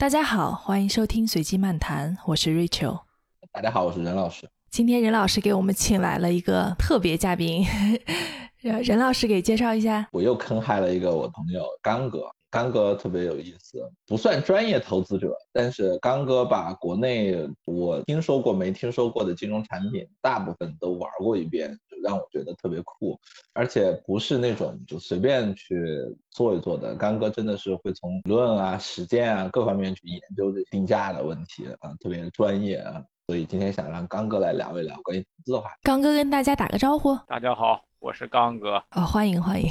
大家好，欢迎收听随机漫谈，我是 Rachel。大家好，我是任老师。今天任老师给我们请来了一个特别嘉宾，任任老师给介绍一下。我又坑害了一个我朋友刚哥。刚哥特别有意思，不算专业投资者，但是刚哥把国内我听说过没听说过的金融产品大部分都玩过一遍，就让我觉得特别酷，而且不是那种就随便去做一做的。刚哥真的是会从理论啊、实践啊各方面去研究这定价的问题啊，特别专业啊。所以今天想让刚哥来聊一聊关于投资的话。刚哥跟大家打个招呼。大家好，我是刚哥。哦，欢迎欢迎。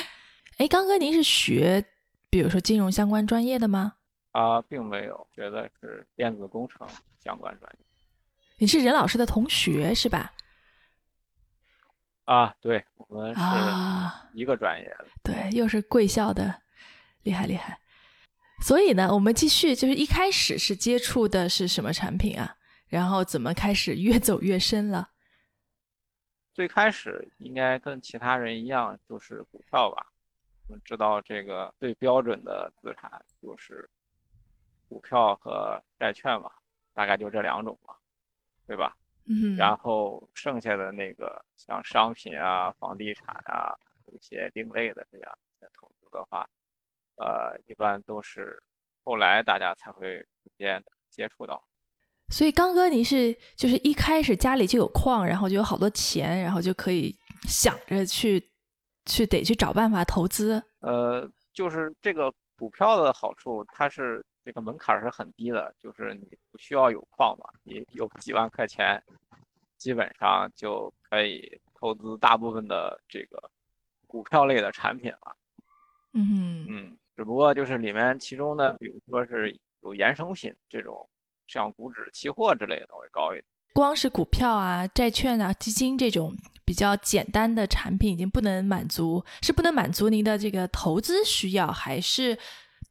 哎，刚哥，您是学？比如说金融相关专业的吗？啊，并没有，学的是电子工程相关专业。你是任老师的同学是吧？啊，对，我们是一个专业的。对，又是贵校的，厉害厉害。所以呢，我们继续，就是一开始是接触的是什么产品啊？然后怎么开始越走越深了？最开始应该跟其他人一样，就是股票吧。我们知道这个最标准的资产就是股票和债券嘛，大概就这两种嘛，对吧？嗯。然后剩下的那个像商品啊、房地产啊一些另类的这样的投资的话，呃，一般都是后来大家才会逐渐接触到。所以刚哥，你是就是一开始家里就有矿，然后就有好多钱，然后就可以想着去。去得去找办法投资，呃，就是这个股票的好处，它是这个门槛是很低的，就是你不需要有矿嘛，你有几万块钱，基本上就可以投资大部分的这个股票类的产品了。嗯嗯，只不过就是里面其中的，比如说是有衍生品这种，像股指期货之类的会高一点。光是股票啊、债券啊、基金这种。比较简单的产品已经不能满足，是不能满足您的这个投资需要，还是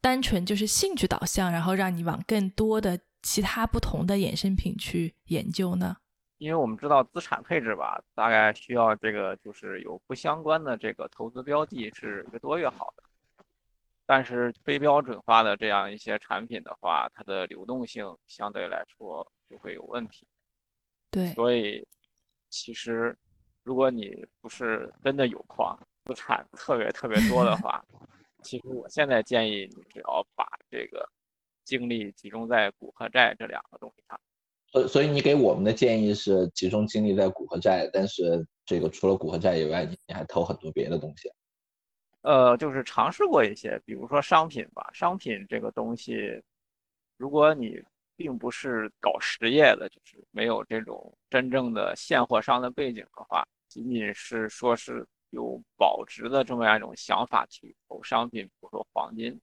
单纯就是兴趣导向，然后让你往更多的其他不同的衍生品去研究呢？因为我们知道资产配置吧，大概需要这个就是有不相关的这个投资标的是越多越好的，但是非标准化的这样一些产品的话，它的流动性相对来说就会有问题。对，所以其实。如果你不是真的有矿资产特别特别多的 话，其实我现在建议你只要把这个精力集中在股和债这两个东西上。所所以你给我们的建议是集中精力在股和债，但是这个除了股和债以外，你你还投很多别的东西。呃，就是尝试过一些，比如说商品吧。商品这个东西，如果你并不是搞实业的，就是没有这种真正的现货商的背景的话。仅仅是说是有保值的这么样一种想法去投商品，比如说黄金，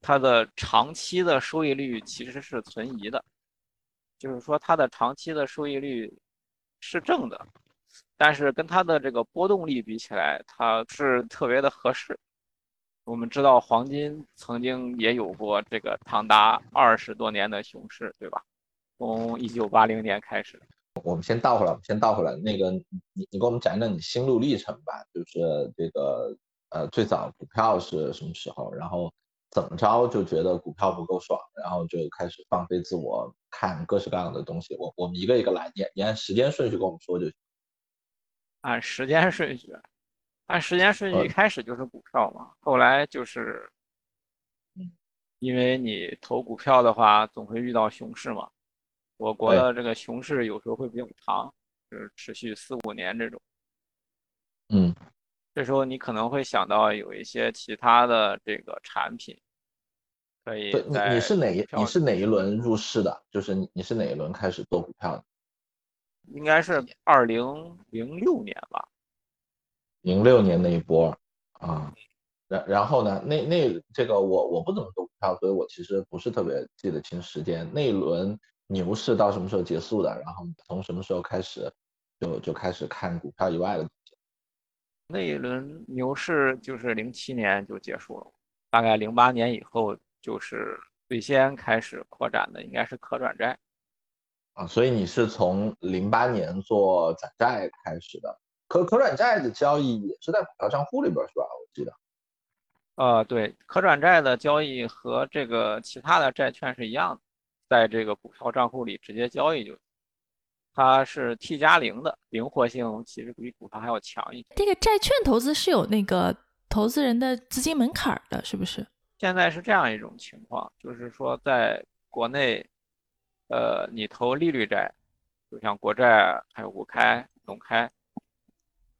它的长期的收益率其实是存疑的，就是说它的长期的收益率是正的，但是跟它的这个波动率比起来，它是特别的合适。我们知道黄金曾经也有过这个长达二十多年的熊市，对吧？从一九八零年开始。我们先倒回来，我们先倒回来。那个，你你给我们讲讲你心路历程吧，就是这个呃，最早股票是什么时候？然后怎么着就觉得股票不够爽，然后就开始放飞自我，看各式各样的东西。我我们一个一个来，你你按时间顺序跟我们说就行。按时间顺序，按时间顺序，一开始就是股票嘛，后来就是，因为你投股票的话，总会遇到熊市嘛。我国的这个熊市有时候会比较长，就是持续四五年这种。嗯，这时候你可能会想到有一些其他的这个产品，可以。你你是哪一你是哪一轮入市的？就是你你是哪一轮开始做股票的？应该是二零零六年吧。零六年那一波啊，然然后呢？那那这个我我不怎么做股票，所以我其实不是特别记得清时间。那一轮。牛市到什么时候结束的？然后从什么时候开始就就开始看股票以外的东西？那一轮牛市就是零七年就结束了，大概零八年以后就是最先开始扩展的应该是可转债啊，所以你是从零八年做转债开始的，可可转债的交易也是在股票账户里边是吧？我记得呃，对，可转债的交易和这个其他的债券是一样的，在这个股票账户里直接交易就，它是 T 加零的，灵活性其实比股票还要强一些。这个债券投资是有那个投资人的资金门槛的，是不是？现在是这样一种情况，就是说在国内，呃，你投利率债，就像国债、还有五开、农开，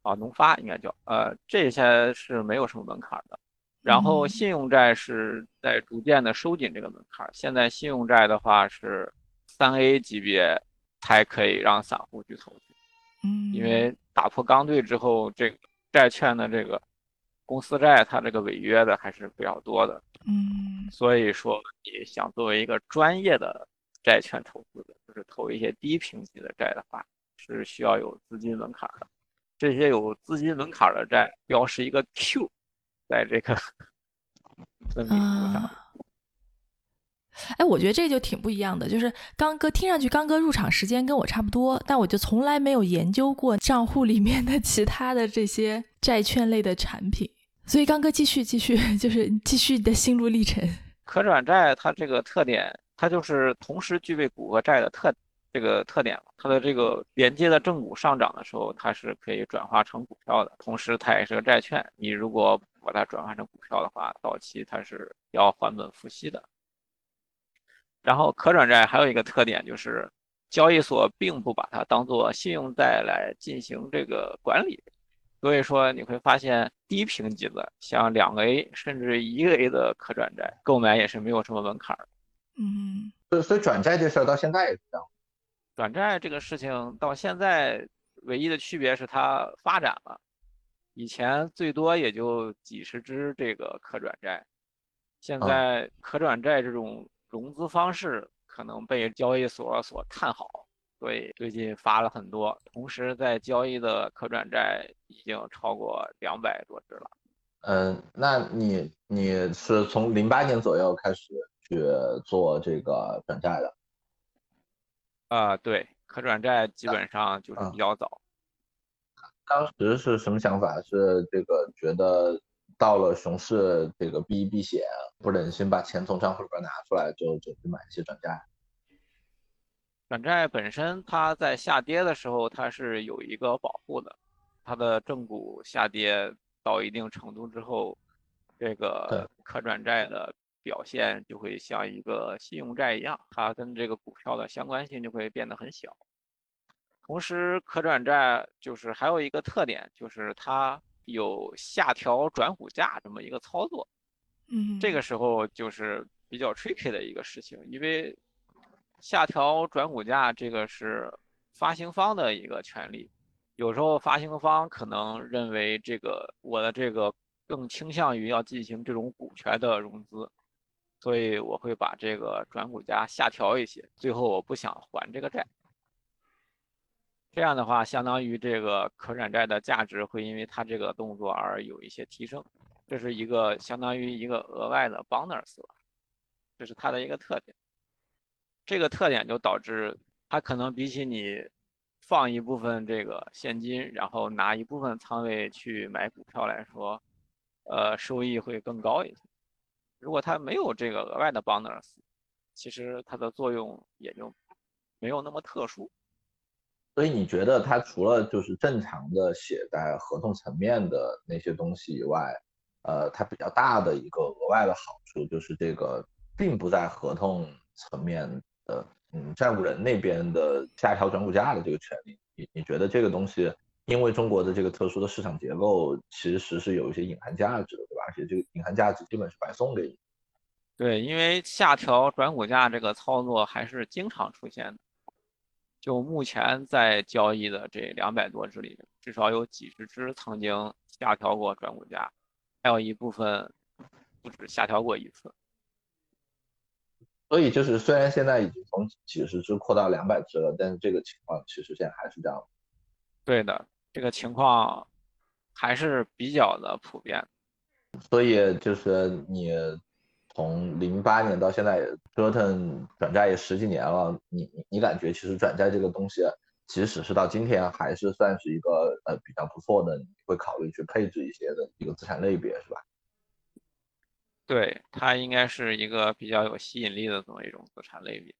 啊，农发应该叫，呃，这些是没有什么门槛的。然后信用债是在逐渐的收紧这个门槛。现在信用债的话是三 A 级别才可以让散户去投资，嗯，因为打破刚兑之后，这个债券的这个公司债它这个违约的还是比较多的，嗯，所以说你想作为一个专业的债券投资者，就是投一些低评级的债的话，是需要有资金门槛的。这些有资金门槛的债标识一个 Q。在这个 分明上，哎，我觉得这就挺不一样的。就是刚哥听上去，刚哥入场时间跟我差不多，但我就从来没有研究过 账户里面的其他的这些债券类的产品。所以刚哥继续继续，就是继续你的心路历程。可转债它这个特点，它就是同时具备股和债的特。这个特点，它的这个连接的正股上涨的时候，它是可以转化成股票的，同时它也是个债券。你如果把它转化成股票的话，到期它是要还本付息的。然后可转债还有一个特点就是，交易所并不把它当做信用债来进行这个管理，所以说你会发现低评级的，像两个 A 甚至一个 A 的可转债购买也是没有什么门槛儿。嗯，所以所以转债这事儿到现在也是这样。转债这个事情到现在唯一的区别是它发展了，以前最多也就几十只这个可转债，现在可转债这种融资方式可能被交易所所看好，所以最近发了很多，同时在交易的可转债已经超过两百多只了。嗯，那你你是从零八年左右开始去做这个转债的？啊，对，可转债基本上就是比较早。当时是什么想法？是这个觉得到了熊市，这个避一避险，不忍心把钱从账户里边拿出来，就就去买一些转债。转债本身它在下跌的时候，它是有一个保护的，它的正股下跌到一定程度之后，这个可转债的。表现就会像一个信用债一样，它跟这个股票的相关性就会变得很小。同时，可转债就是还有一个特点，就是它有下调转股价这么一个操作。嗯，这个时候就是比较 tricky 的一个事情，因为下调转股价这个是发行方的一个权利，有时候发行方可能认为这个我的这个更倾向于要进行这种股权的融资。所以我会把这个转股价下调一些，最后我不想还这个债，这样的话，相当于这个可转债的价值会因为它这个动作而有一些提升，这是一个相当于一个额外的 bonus 了，这是它的一个特点。这个特点就导致它可能比起你放一部分这个现金，然后拿一部分仓位去买股票来说，呃，收益会更高一些。如果它没有这个额外的 bonus，其实它的作用也就没有那么特殊。所以你觉得它除了就是正常的写在合同层面的那些东西以外，呃，它比较大的一个额外的好处就是这个并不在合同层面的，嗯，债务人那边的下调转股价的这个权利。你你觉得这个东西？因为中国的这个特殊的市场结构，其实是有一些隐含价值的，对吧？而且这个隐含价值基本是白送给你。对，因为下调转股价这个操作还是经常出现的。就目前在交易的这两百多只里，至少有几十只曾经下调过转股价，还有一部分不止下调过一次。所以就是，虽然现在已经从几十只扩到两百只了，但是这个情况其实现在还是这样。对的。这个情况还是比较的普遍，所以就是你从零八年到现在折腾转债也十几年了，你你你感觉其实转债这个东西，即使是到今天还是算是一个呃比较不错的，你会考虑去配置一些的一个资产类别是吧？对，它应该是一个比较有吸引力的这么一种资产类别。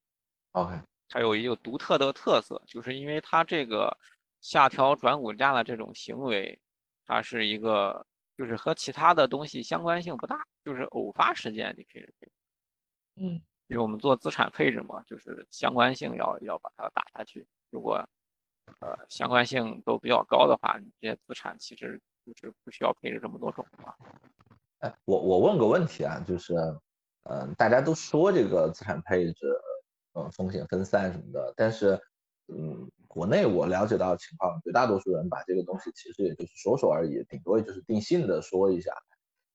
OK，它有一个独特的特色，就是因为它这个下调转股价的这种行为，它是一个就是和其他的东西相关性不大，就是偶发事件你可以。嗯，因为我们做资产配置嘛，就是相关性要要把它打下去。如果呃相关性都比较高的话，你这些资产其实就是不需要配置这么多种嘛。哎，我我问个问题啊，就是，嗯、大家都说这个资产配置，嗯，风险分散什么的，但是，嗯，国内我了解到的情况，绝大多数人把这个东西其实也就是说说而已，顶多也就是定性的说一下。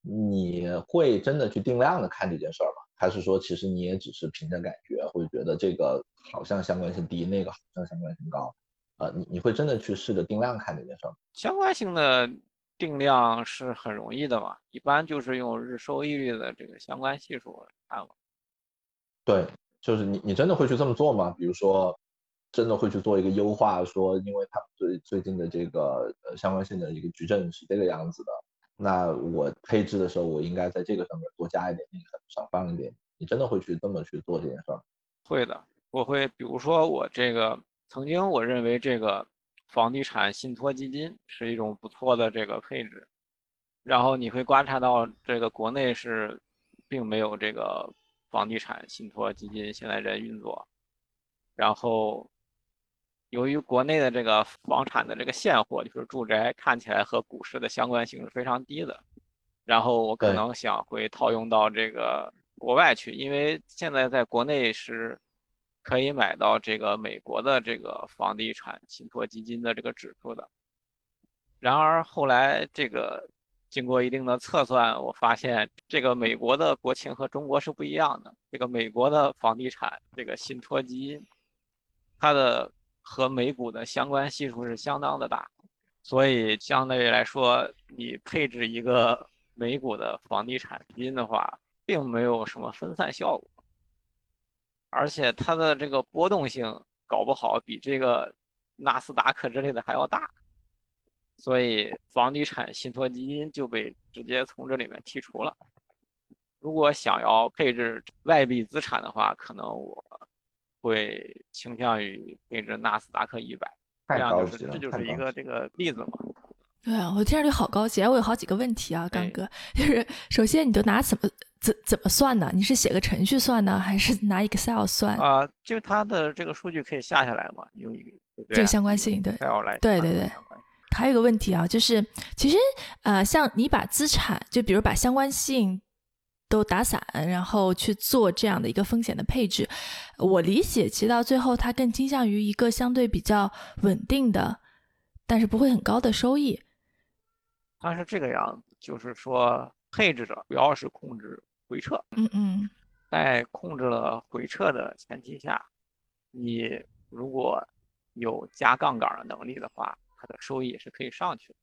你会真的去定量的看这件事儿吗？还是说其实你也只是凭着感觉，会觉得这个好像相关性低，那个好像相关性高？呃，你你会真的去试着定量看这件事儿吗？相关性的定量是很容易的嘛，一般就是用日收益率的这个相关系数来看嘛。对，就是你你真的会去这么做吗？比如说，真的会去做一个优化，说因为他们最最近的这个呃相关性的一个矩阵是这个样子的，那我配置的时候我应该在这个上面多加一点，那个少放一点。你真的会去这么去做这件事儿？会的，我会，比如说我这个曾经我认为这个房地产信托基金是一种不错的这个配置，然后你会观察到这个国内是并没有这个房地产信托基金现在在运作，然后由于国内的这个房产的这个现货，就是住宅看起来和股市的相关性是非常低的，然后我可能想会套用到这个国外去，因为现在在国内是可以买到这个美国的这个房地产信托基金的这个指数的。然而后来这个经过一定的测算，我发现这个美国的国情和中国是不一样的。这个美国的房地产这个信托基金，它的和美股的相关系数是相当的大，所以相对来说，你配置一个 美股的房地产基金的话，并没有什么分散效果，而且它的这个波动性搞不好比这个纳斯达克之类的还要大，所以房地产信托基金就被直接从这里面剔除了。如果想要配置外币资产的话，可能我会倾向于配置纳斯达克一百，这太样就是高级了，这就是一个这个例子嘛。对啊，我听上去好高级啊！我有好几个问题啊，刚哎哥，就是首先你都拿怎么怎怎么算呢？你是写个程序算呢，还是拿 Excel 算？啊、就它的这个数据可以下下来嘛，用一个对不对这个相关性对 Excel 来对对对还有一个问题啊，就是其实呃，像你把资产，就比如把相关性都打散，然后去做这样的一个风险的配置，我理解，其实到最后它更倾向于一个相对比较稳定的，但是不会很高的收益。它是这个样子，就是说配置者主要是控制回撤，嗯嗯在控制了回撤的前提下，你如果有加杠杆的能力的话，它的收益也是可以上去的。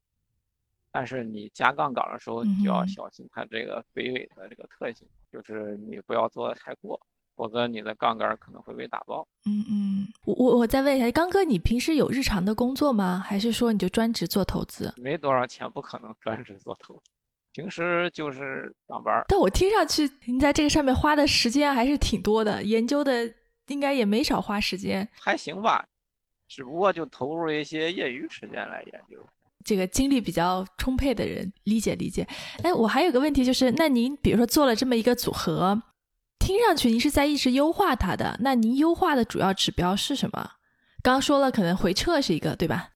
但是你加杠杆的时候，你就要小心它这个肥尾的这个特性，就是你不要做的太过，否则你的杠杆可能会被打爆。嗯嗯，我我我再问一下，刚哥，你平时有日常的工作吗？还是说你就专职做投资？没多少钱，不可能专职做投资，平时就是上班。但我听上去你在这个上面花的时间还是挺多的，研究的应该也没少花时间。还行吧，只不过就投入了一些业余时间来研究。这个精力比较充沛的人理解理解。哎，我还有个问题就是，那您比如说做了这么一个组合，听上去您是在一直优化它的，那您优化的主要指标是什么？刚刚说了，可能回撤是一个，对吧？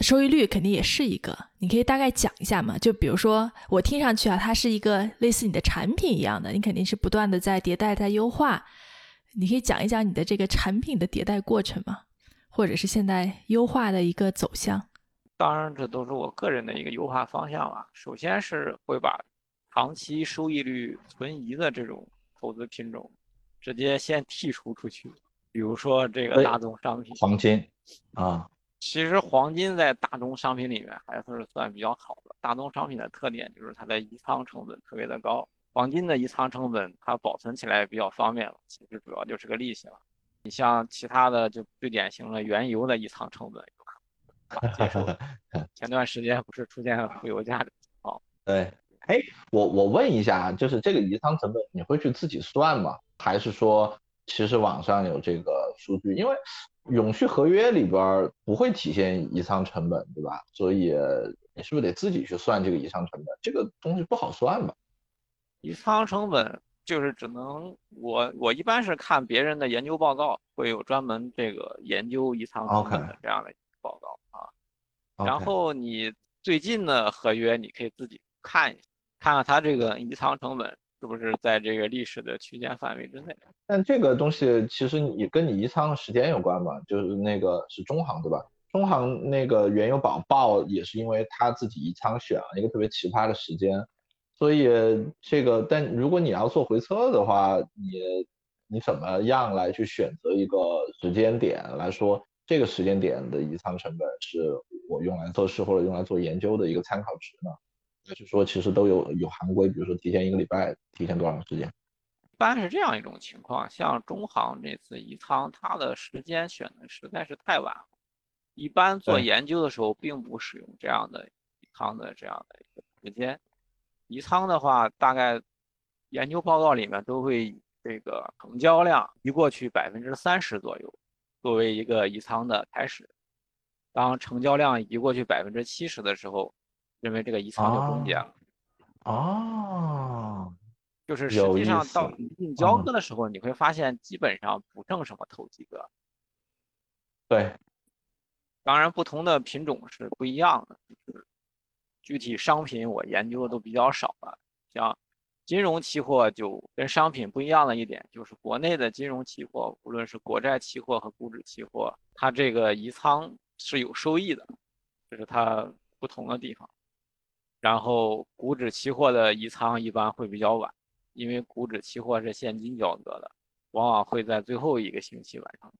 收益率肯定也是一个，你可以大概讲一下嘛？就比如说，我听上去啊，它是一个类似你的产品一样的，你肯定是不断的在迭代、在优化。你可以讲一讲你的这个产品的迭代过程吗？或者是现在优化的一个走向？当然，这都是我个人的一个优化方向啊。首先是会把长期收益率存疑的这种投资品种直接先剔除出去，比如说这个大宗商品。黄金啊，其实黄金在大宗商品里面还是算比较好的。大宗商品的特点就是它的移仓成本特别的高，黄金的移仓成本它保存起来比较方便了，其实主要就是个利息了。你像其他的就最典型的原油的移仓成本 接受。前段时间不是出现负油价的情况，对，哎，我我问一下，就是这个移仓成本你会去自己算吗？还是说其实网上有这个数据？因为永续合约里边不会体现移仓成本，对吧？所以你是不是得自己去算这个移仓成本？这个东西不好算吧？移仓成本就是只能我我一般是看别人的研究报告，会有专门这个研究移仓成本的这样的报告啊。然后你最近的合约你可以自己看一下，看看它这个移仓成本是不是在这个历史的区间范围之内。但这个东西其实也跟你移仓的时间有关嘛？就是那个是中行对吧？中行那个原油宝爆也是因为他自己移仓选了一个特别奇葩的时间。所以这个，但如果你要做回测的话，你你怎么样来去选择一个时间点来说，这个时间点的移仓成本是我用来测试或者用来做研究的一个参考值呢？还是说其实都有有行规，比如说提前一个礼拜，提前多长时间？一般是这样一种情况，像中行这次移仓，它的时间选的实在是太晚了。一般做研究的时候，并不使用这样的移仓的这样的一个时间。移仓的话，大概研究报告里面都会以这个成交量移过去百分之三十左右作为一个移仓的开始。当成交量移过去百分之七十的时候，认为这个移仓就终结了。哦，就是实际上到进交割的时候，你会发现基本上不剩什么投机哥。对，当然不同的品种是不一样的，就是。具体商品我研究的都比较少了，像金融期货就跟商品不一样的一点，就是国内的金融期货，无论是国债期货和股指期货，它这个移仓是有收益的，这是它不同的地方。然后股指期货的移仓一般会比较晚，因为股指期货是现金交割的，往往会在最后一个星期完成，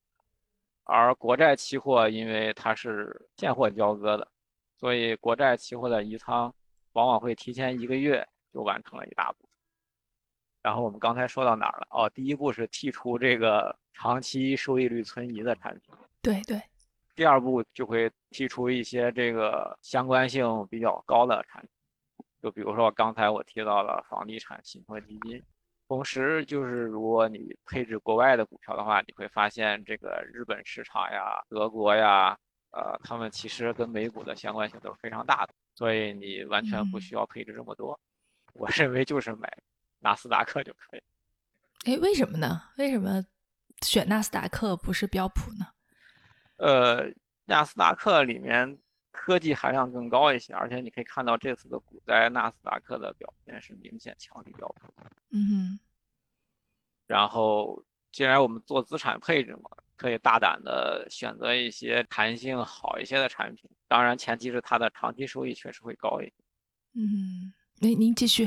而国债期货因为它是现货交割的。所以，国债期货的移仓往往会提前一个月就完成了一大步。然后我们刚才说到哪儿了？哦，第一步是剔除这个长期收益率存疑的产品。对对。第二步就会剔除一些这个相关性比较高的产品，就比如说刚才我提到了房地产信托基金。同时，就是如果你配置国外的股票的话，你会发现这个日本市场呀、德国呀。呃，他们其实跟美股的相关性都是非常大的，所以你完全不需要配置这么多。我认为就是买纳斯达克就可以。哎，为什么呢？为什么选纳斯达克不是标普呢？呃，纳斯达克里面科技含量更高一些，而且你可以看到这次的股灾，纳斯达克的表现是明显强于标普。嗯哼。然后，既然我们做资产配置嘛。可以大胆的选择一些弹性好一些的产品，当然前提是它的长期收益确实会高一点。嗯，那您继续。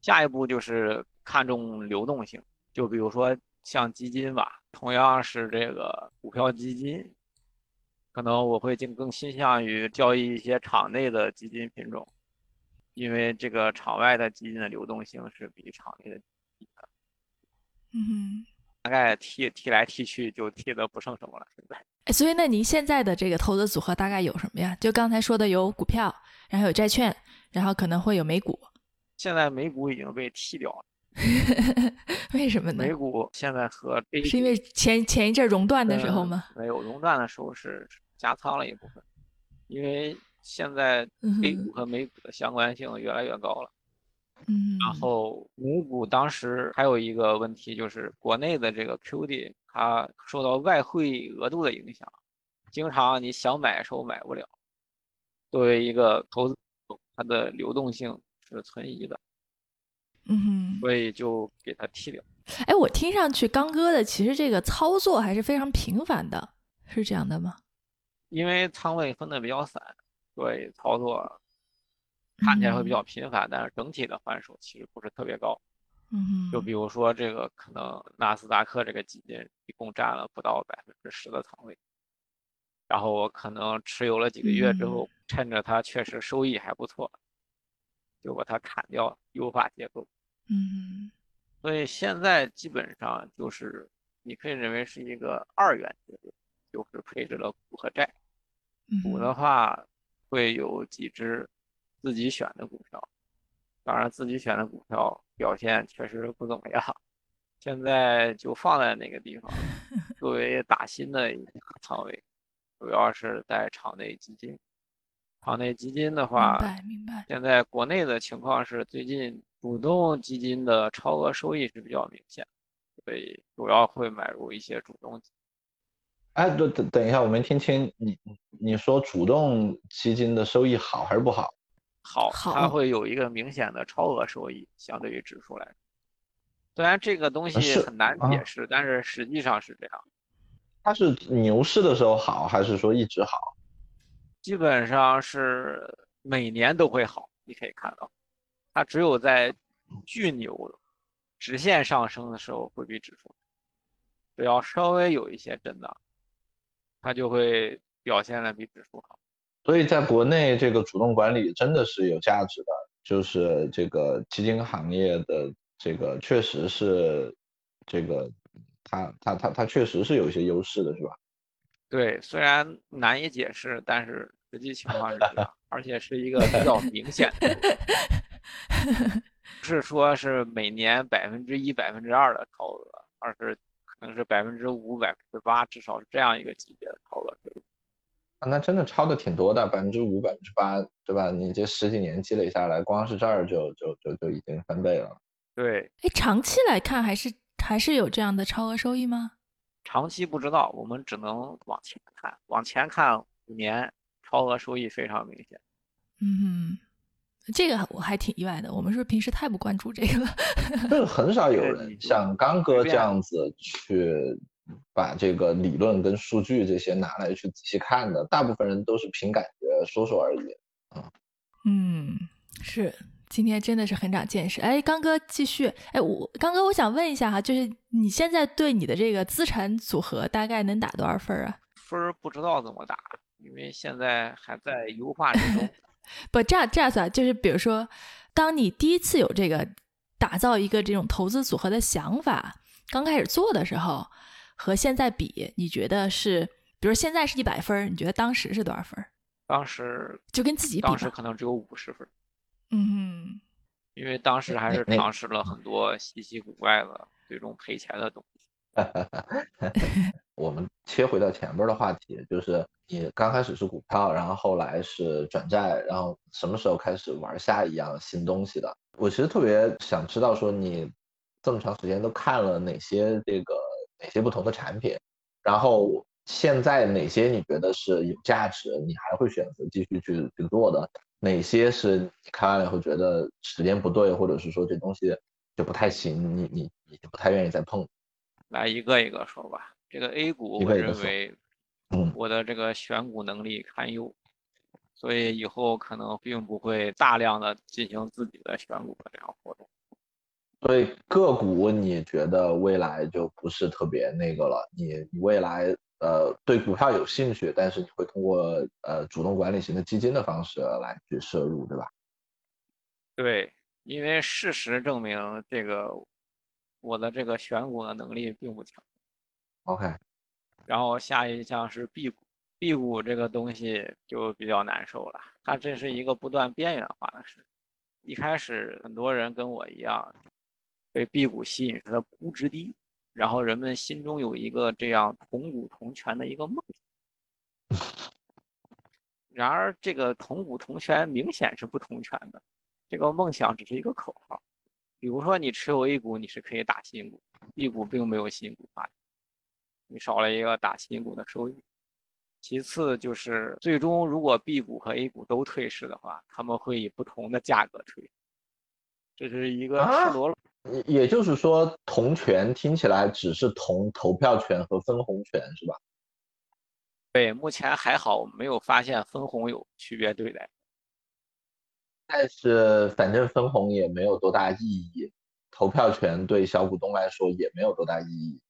下一步就是看重流动性，就比如说像基金吧，同样是这个股票基金，可能我会更更倾向于交易一些场内的基金品种，因为这个场外的基金的流动性是比场内的低的。嗯。大概踢踢来踢去就踢的不剩什么了，现在。所以那您现在的这个投资组合大概有什么呀？就刚才说的有股票，然后有债券，然后可能会有美股。现在美股已经被踢掉了，为什么呢？美股现在和是因为前前一阵熔断的时候吗？没有熔断的时候是加仓了一部分，因为现在 A 股和美股的相关性越来越高了。嗯，然后美股当时还有一个问题，就是国内的这个 QD 它受到外汇额度的影响，经常你想买的时候买不了。作为一个投资，它的流动性是存疑的，嗯，所以就给它踢掉。哎，我听上去刚哥的其实这个操作还是非常频繁的，是这样的吗？因为仓位分的比较散，所以操作。看起来会比较频繁，但是整体的换手其实不是特别高。嗯，就比如说这个，可能纳斯达克这个基金一共占了不到百分之十的仓位，然后我可能持有了几个月之后，趁着它确实收益还不错，就把它砍掉，优化结构。嗯，所以现在基本上就是你可以认为是一个二元结构，就是配置了股和债。股的话会有几只。自己选的股票，当然自己选的股票表现确实不怎么样，现在就放在那个地方，作为打新的一个仓位，主要是在场内基金。场内基金的话，明白明白。现在国内的情况是，最近主动基金的超额收益是比较明显，所以主要会买入一些主动。哎，等等等一下，我没听清你你说主动基金的收益好还是不好？好，它会有一个明显的超额收益，相对于指数来说。虽然这个东西很难啊解释，但是实际上是这样。它是牛市的时候好，还是说一直好？基本上是每年都会好，你可以看到，它只有在巨牛、直线上升的时候会比指数，只要稍微有一些震荡，它就会表现的比指数好。所以在国内这个主动管理真的是有价值的，就是这个基金行业的这个确实是这个它它它它确实是有一些优势的，是吧？对，虽然难以解释，但是实际情况是这样，而且是一个比较明显的，不是说是每年百分之一、百分之二的超额，而是可能是百分之五、百分之八，至少是这样一个级别的超额收益。啊，那真的超的挺多的，百分之五、百分之八，对吧？你这十几年积累下来，光是这儿就就就就已经翻倍了。对，哎，长期来看还是还是有这样的超额收益吗？长期不知道，我们只能往前看，往前看五年，超额收益非常明显。嗯，这个我还挺意外的。我们是不是平时太不关注这个了？就是很少有人像刚哥这样子去把这个理论跟数据这些拿来去仔细看的，大部分人都是凭感觉说说而已。嗯，是，今天真的是很长见识。哎，刚哥继续。哎，我刚哥，我想问一下哈，就是你现在对你的这个资产组合大概能打多少分儿啊？分儿不知道怎么打，因为现在还在优化之中。不，这样这样算，就是比如说，当你第一次有这个打造一个这种投资组合的想法，刚开始做的时候，和现在比，你觉得是，比如现在是一百分儿，你觉得当时是多少分儿？当时就跟自己比当时。可能只有五十分儿。嗯因为当时还是尝试了很多稀奇古怪的、最终赔钱的东西。我们切回到前边的话题，就是你刚开始是股票，然后后来是转债，然后什么时候开始玩下一样新东西的？我其实特别想知道，说你这么长时间都看了哪些这个哪些不同的产品，然后现在哪些你觉得是有价值，你还会选择继续去去做的？哪些是你看完了以后觉得时间不对，或者是说这东西就不太行，你你你不太愿意再碰？来一个一个说吧。这个 A 股，我认为嗯我的这个选股能力堪忧，所以以后可能并不会大量的进行自己的选股的这样活动。所以个股你觉得未来就不是特别那个了，你你未来呃对股票有兴趣，但是你会通过呃主动管理型的基金的方式来去摄入，对吧？对，因为事实证明，这个我的这个选股的能力并不强。OK，然后下一项是 B 股，B 股这个东西就比较难受了，它这是一个不断边缘化的事。一开始很多人跟我一样，被 B 股吸引，它的估值低，然后人们心中有一个这样同股同权的一个梦想。然而，这个同股同权明显是不同权的，这个梦想只是一个口号。比如说，你持有 A 股，你是可以打新股，B 股并没有新股发展。你少了一个打新股的收益。其次就是，最终如果 B 股和 A 股都退市的话，他们会以不同的价格退。这是一个啊赤裸裸，也也就是说同权听起来只是同投票权和分红权是吧？对，目前还好没有发现分红有区别对待。但是反正分红也没有多大意义，投票权对小股东来说也没有多大意义。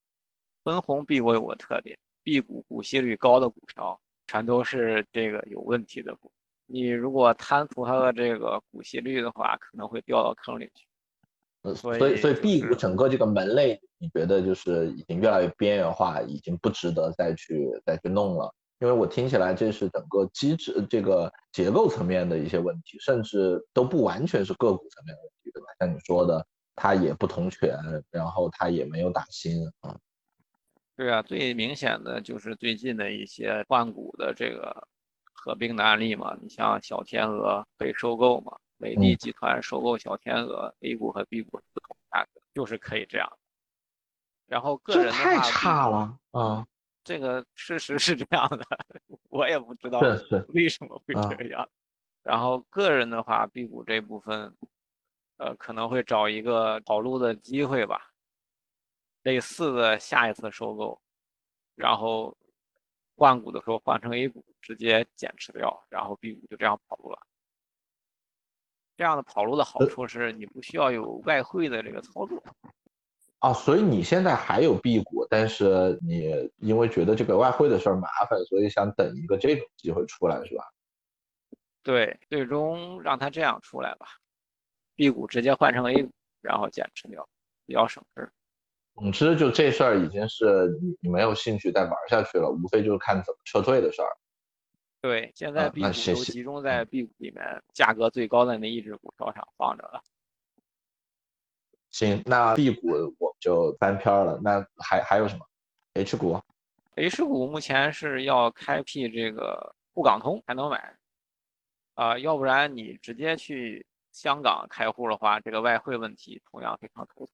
分红 B 股有个特点，B 股股息率高的股票全都是这个有问题的股。你如果贪图它的这个股息率的话，可能会掉到坑里去。所以所以 B 股整个这个门类，你觉得就是已经越来越边缘化，已经不值得再去再去弄了。因为我听起来这是整个机制、这个结构层面的一些问题，甚至都不完全是个股层面的问题，对吧？像你说的，它也不同权，然后它也没有打新啊。对啊，最明显的就是最近的一些换股的这个合并的案例嘛，你像小天鹅被收购嘛，美的集团收购小天鹅，A 股和 B 股不同价格，就是可以这样。然后个人的话，太差了啊。这个事实是这样的，我也不知道为什么会这样。然后个人的话，B 股这部分，呃，可能会找一个跑路的机会吧，类似的下一次收购，然后换股的时候换成 A 股，直接减持掉，然后 B 股就这样跑路了。这样的跑路的好处是你不需要有外汇的这个操作。啊，所以你现在还有 B 股，但是你因为觉得这个外汇的事儿麻烦，所以想等一个这种机会出来，是吧？对，最终让它这样出来吧，B 股直接换成 A 股，然后减持掉，比较省事儿。总之，就这事儿已经是你你没有兴趣再玩下去了，无非就是看怎么撤退的事儿。对，现在 B 股都集中在 B 股里面价格最高的那一只股票上放着了。行，那 B 股我就翻篇了。那还还有什么？H 股？H 股目前是要开辟这个沪港通才能买，啊，要不然你直接去香港开户的话，这个外汇问题同样非常头疼。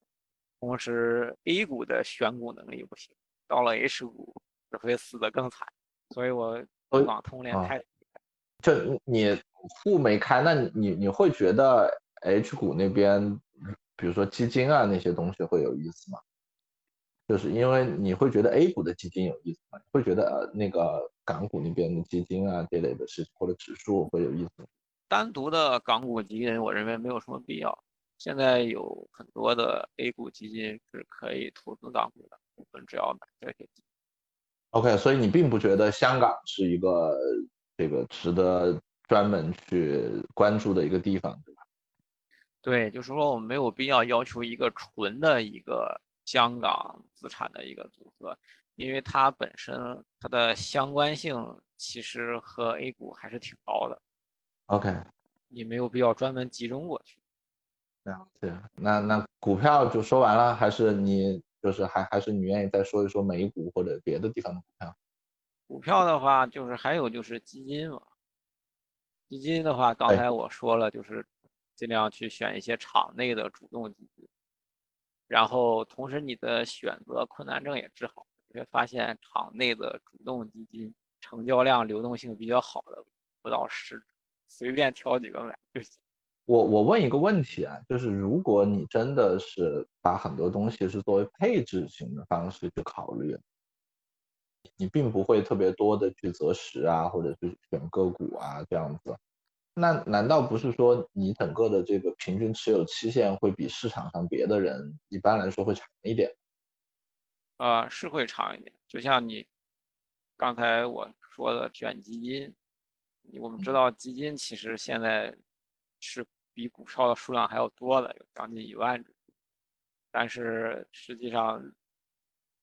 同时，A 股的选股能力不行，到了 H 股只会死得更惨。所以我沪港通连开。就你户没开，那你你会觉得 H 股那边？比如说基金啊那些东西会有意思吗？就是因为你会觉得 A 股的基金有意思吗？会觉得那个港股那边的基金啊这类的事情或者指数会有意思？单独的港股基金，我认为没有什么必要。现在有很多的 A 股基金是可以投资港股的，我们只要买这些基金。OK，所以你并不觉得香港是一个这个值得专门去关注的一个地方？对吧？对，就是说我们没有必要要求一个纯的一个香港资产的一个组合，因为它本身它的相关性其实和 A 股还是挺高的。OK，你没有必要专门集中过去。了解。那那股票就说完了，还是你就是还还是你愿意再说一说美股或者别的地方的股票？股票的话，就是还有就是基金嘛。基金的话，刚才我说了，就是。尽量去选一些场内的主动基金，然后同时你的选择困难症也治好，你会发现场内的主动基金成交量流动性比较好的不到十，随便挑几个买就行。我我问一个问题啊，就是如果你真的是把很多东西是作为配置型的方式去考虑，你并不会特别多的去择时啊，或者是选个股啊这样子。那难道不是说你整个的这个平均持有期限会比市场上别的人一般来说会长一点？啊，是会长一点。就像你刚才我说的选基金，我们知道基金其实现在是比股票的数量还要多的，有将近一万只。但是实际上，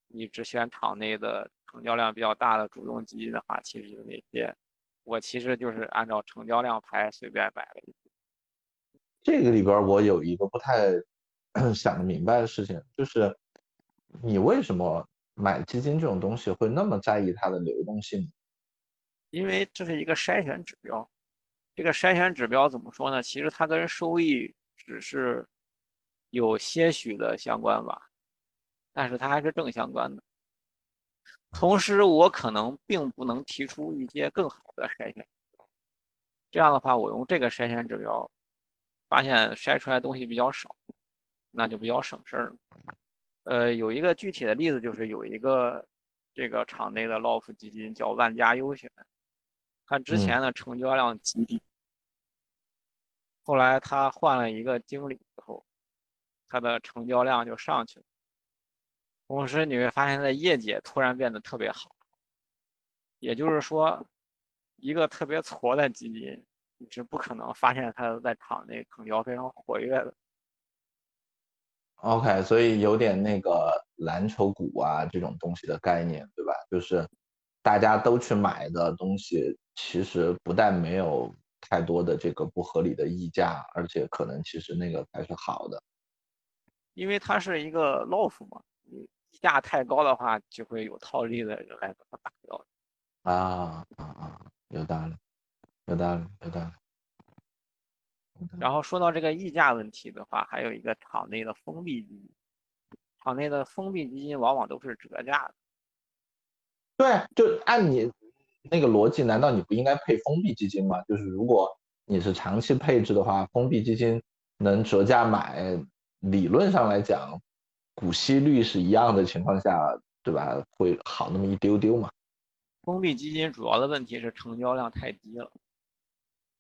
你只选场内的成交量比较大的主动基金的话，其实就那些。我其实就是按照成交量排，随便买了一这个里边我有一个不太 想得明白的事情，就是你为什么买基金这种东西会那么在意它的流动性？因为这是一个筛选指标。这个筛选指标怎么说呢？其实它跟收益只是有些许的相关吧，但是它还是正相关的。同时，我可能并不能提出一些更好的筛选。这样的话，我用这个筛选指标，发现筛出来东西比较少，那就比较省事儿。呃，有一个具体的例子，就是有一个这个场内的 LOF 基金叫万家优选，它之前的成交量极低，后来他换了一个经理以后，他的成交量就上去了。同时你会发现他的业绩突然变得特别好，也就是说，一个特别挫的基金，你是不可能发现他在场内成交非常活跃的。OK，所以有点那个蓝筹股啊这种东西的概念，对吧？就是大家都去买的东西，其实不但没有太多的这个不合理的溢价，而且可能其实那个才是好的。因为它是一个 loft 嘛，你价太高的话，就会有套利的人来把它打掉。啊啊啊！有道理，有道理，有道理。然后说到这个溢价问题的话，还有一个场内的封闭基金，场内的封闭基金往往都是折价的。对，就按你那个逻辑，难道你不应该配封闭基金吗？就是如果你是长期配置的话，封闭基金能折价买，理论上来讲，股息率是一样的情况下，对吧？会好那么一丢丢嘛。封闭基金主要的问题是成交量太低了。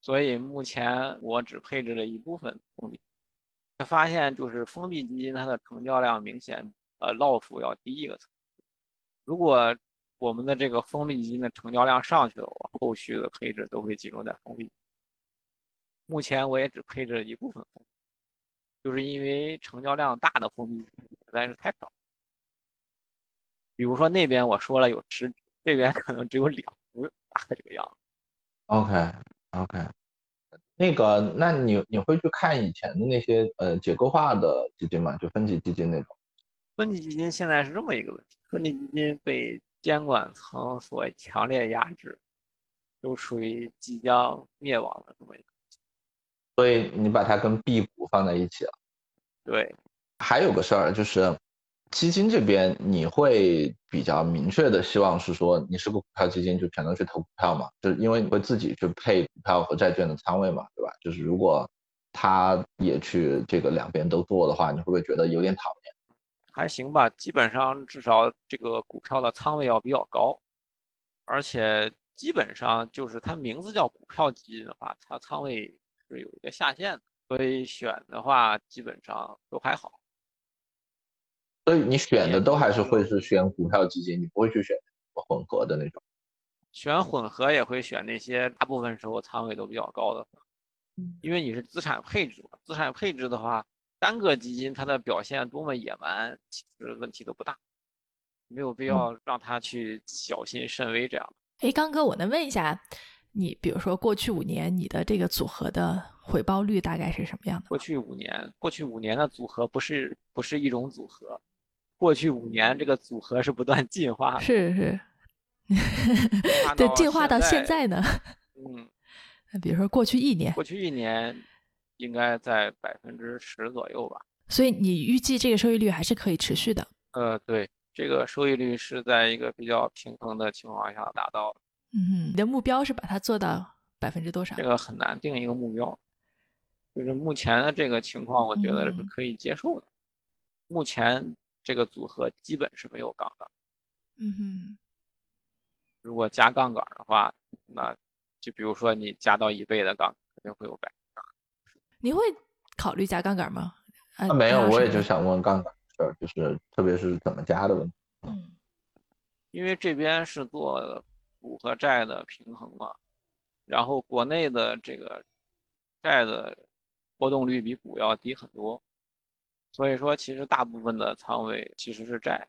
所以目前我只配置了一部分封闭，发现就是封闭基金它的成交量明显呃老鼠要低一个层。如果我们的这个封闭基金的成交量上去了，我后续的配置都会集中在封闭。目前我也只配置了一部分就是因为成交量大的封闭实在是太少。比如说那边我说了有十，这边可能只有两只，大概这个样子。OK。OK，那个，那你你会去看以前的那些呃结构化的基金吗？就分级基金那种？分级基金现在是这么一个问题，分级基金被监管层所强烈压制，都属于即将灭亡的这么一个。所以你把它跟 B 股放在一起了。对，还有个事儿就是。基金这边你会比较明确的希望是说你是个股票基金就全都去投股票嘛？就是因为你会自己去配股票和债券的仓位嘛，对吧？就是如果他也去这个两边都做的话，你会不会觉得有点讨厌？还行吧，基本上至少这个股票的仓位要比较高，而且基本上就是它名字叫股票基金的话，它仓位是有一个下限的，所以选的话基本上都还好。所以你选的都还是会是选股票基金，你不会去选混合的那种。选混合也会选那些大部分时候仓位都比较高的，因为你是资产配置嘛。资产配置的话，单个基金它的表现多么野蛮，其实问题都不大，没有必要让它去小心慎微这样。哎，刚哥，我能问一下，你比如说过去五年你的这个组合的回报率大概是什么样的？过去五年，过去五年的组合不是不是一种组合。过去五年，这个组合是不断进化，是是，对，进化到现在呢，嗯，那比如说过去一年，过去一年应该在百分之十左右吧。所以你预计这个收益率还是可以持续的？呃，对，这个收益率是在一个比较平衡的情况下达到的。嗯，你的目标是把它做到百分之多少？这个很难定一个目标，就是目前的这个情况，我觉得是可以接受的。目前。这个组合基本是没有杠杆，嗯哼。如果加杠杆的话，那就比如说你加到一倍的杠，肯定会有百杠。你会考虑加杠杆吗？啊，没有，我也就想问杠杆的事儿，就是特别是怎么加的问题。嗯，因为这边是做股和债的平衡嘛，然后国内的这个债的波动率比股要低很多。所以说，其实大部分的仓位其实是债，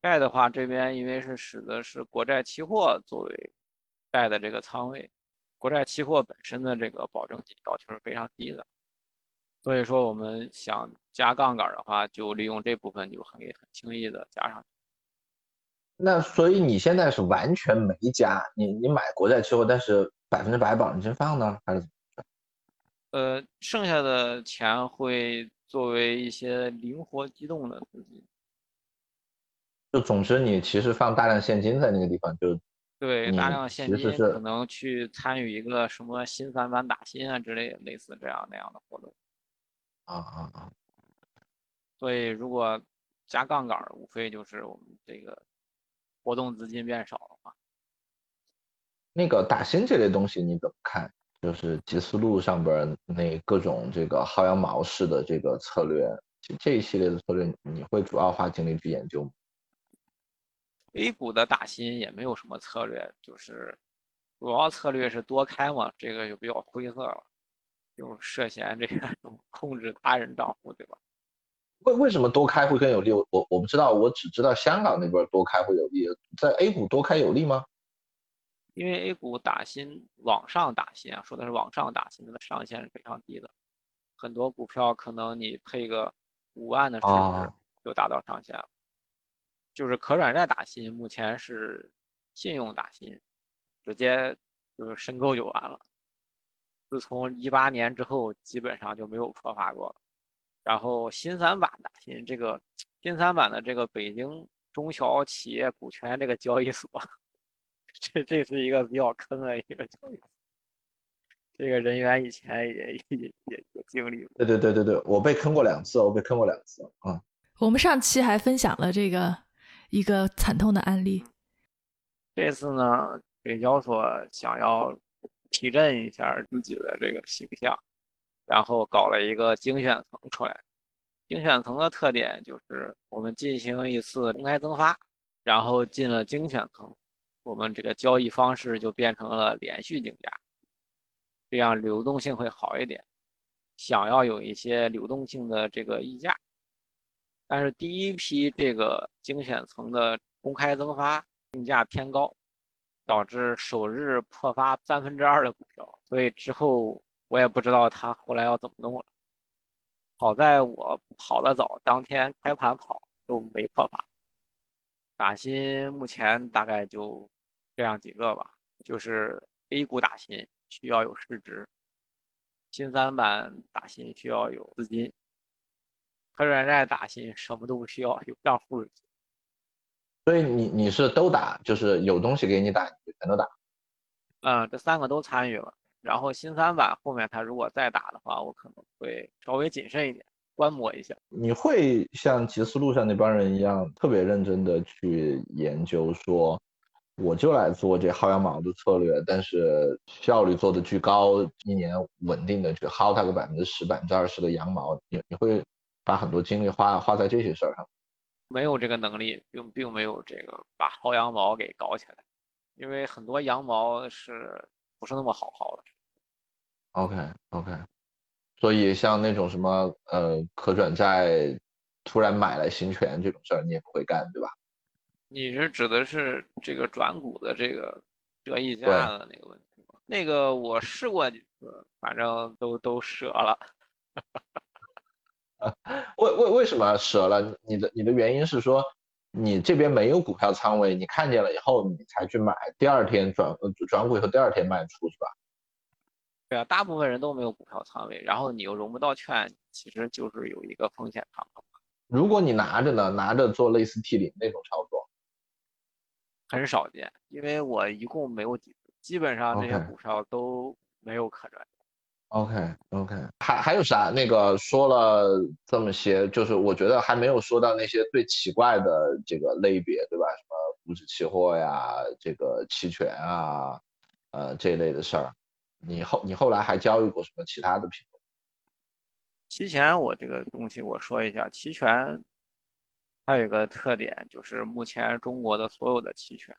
债的话，这边因为是使的是国债期货作为债的这个仓位，国债期货本身的这个保证金要求是非常低的，所以说我们想加杠杆的话，就利用这部分就可以很轻易的加上去。那所以你现在是完全没加，你你买国债期货，但是百分之百保证金放呢，还是？呃，剩下的钱会。作为一些灵活机动的资金，就总之你其实放大量现金在那个地方，就对大量现金可能去参与一个什么新三板打新啊之类类似这样那样的活动。啊啊啊！所以如果加杠杆，无非就是我们这个活动资金变少了嘛。那个打新这类东西你怎么看？就是集思路上边那各种这个薅羊毛式的这个策略，这一系列的策略，你会主要花精力去研究吗？A 股的打新也没有什么策略，就是主要策略是多开嘛，这个就比较灰色了，就涉嫌这个控制他人账户，对吧？为为什么多开会更有利？我我不知道，我只知道香港那边多开会有利，在 A 股多开有利吗？因为 A 股打新往上打新啊，说的是往上打新，它的上限是非常低的，很多股票可能你配个五万的市值就达到上限了。就是可转债打新，目前是信用打新，直接就是申购就完了。自从一八年之后，基本上就没有破发过了。然后新三板的新，这个新三板的这个北京中小企业股权这个交易所，这这是一个比较坑的一个交易所。这个人员以前也也也也经历过。对对对对对，我被坑过两次，我被坑过两次啊。我们上期还分享了这个一个惨痛的案例。这次呢，北交所想要提振一下自己的这个形象。然后搞了一个精选层出来，精选层的特点就是我们进行一次公开增发，然后进了精选层，我们这个交易方式就变成了连续竞价，这样流动性会好一点。想要有一些流动性的这个溢价，但是第一批这个精选层的公开增发定价偏高，导致首日破发三分之二的股票，所以之后。我也不知道他后来要怎么弄了。好在我跑得早，当天开盘跑都没破发。打新目前大概就这样几个吧，就是 A 股打新需要有市值，新三板打新需要有资金，可转债打新什么都不需要，有账户。所以你你是都打，就是有东西给你打，就全都打。嗯，这三个都参与了。然后新三板后面他如果再打的话，我可能会稍微谨慎一点，观摩一下。你会像吉思路上那帮人一样，特别认真的去研究，说我就来做这薅羊毛的策略，但是效率做的巨高，一年稳定的去薅它个百分之十、百分之二十的羊毛，你你会把很多精力花花在这些事儿上？没有这个能力，并并没有这个把薅羊毛给搞起来，因为很多羊毛是。不是那么好薅的。OK OK，所以像那种什么呃可转债突然买了行权这种事儿，你也不会干，对吧？你是指的是这个转股的这个折溢价的那个问题吗？那个我试过几次，反正都都折了。为为为什么折了？你的你的原因是说？你这边没有股票仓位，你看见了以后你才去买，第二天转转股以后第二天卖出是吧？对啊，大部分人都没有股票仓位，然后你又融不到券，其实就是有一个风险敞口。如果你拿着呢，拿着做类似 T 零那种操作，很少见，因为我一共没有几次，基本上这些股票都没有可转。OK OK，还还有啥？那个说了这么些，就是我觉得还没有说到那些最奇怪的这个类别，对吧？什么股指期货呀，这个期权啊，呃这一类的事儿。你后你后来还交易过什么其他的品种？期权我这个东西我说一下，期权它有一个特点，就是目前中国的所有的期权，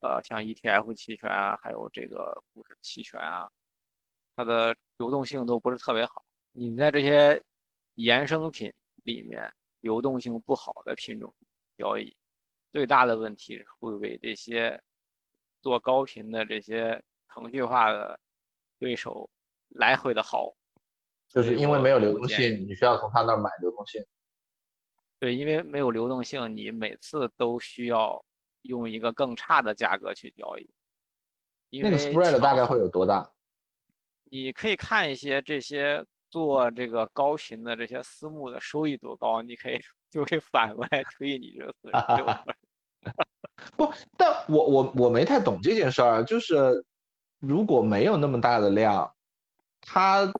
呃，像 ETF 期权啊，还有这个股指期权啊。它的流动性都不是特别好，你在这些衍生品里面，流动性不好的品种交易，最大的问题会被这些做高频的这些程序化的对手来回的薅，就是因为没有流动性，你需要从他那儿买流动性。对，因为没有流动性，你每次都需要用一个更差的价格去交易。那个 spread 大概会有多大？你可以看一些这些做这个高频的这些私募的收益多高，你可以就可以反过来推你这个损失。不，但我我我没太懂这件事儿，就是如果没有那么大的量，它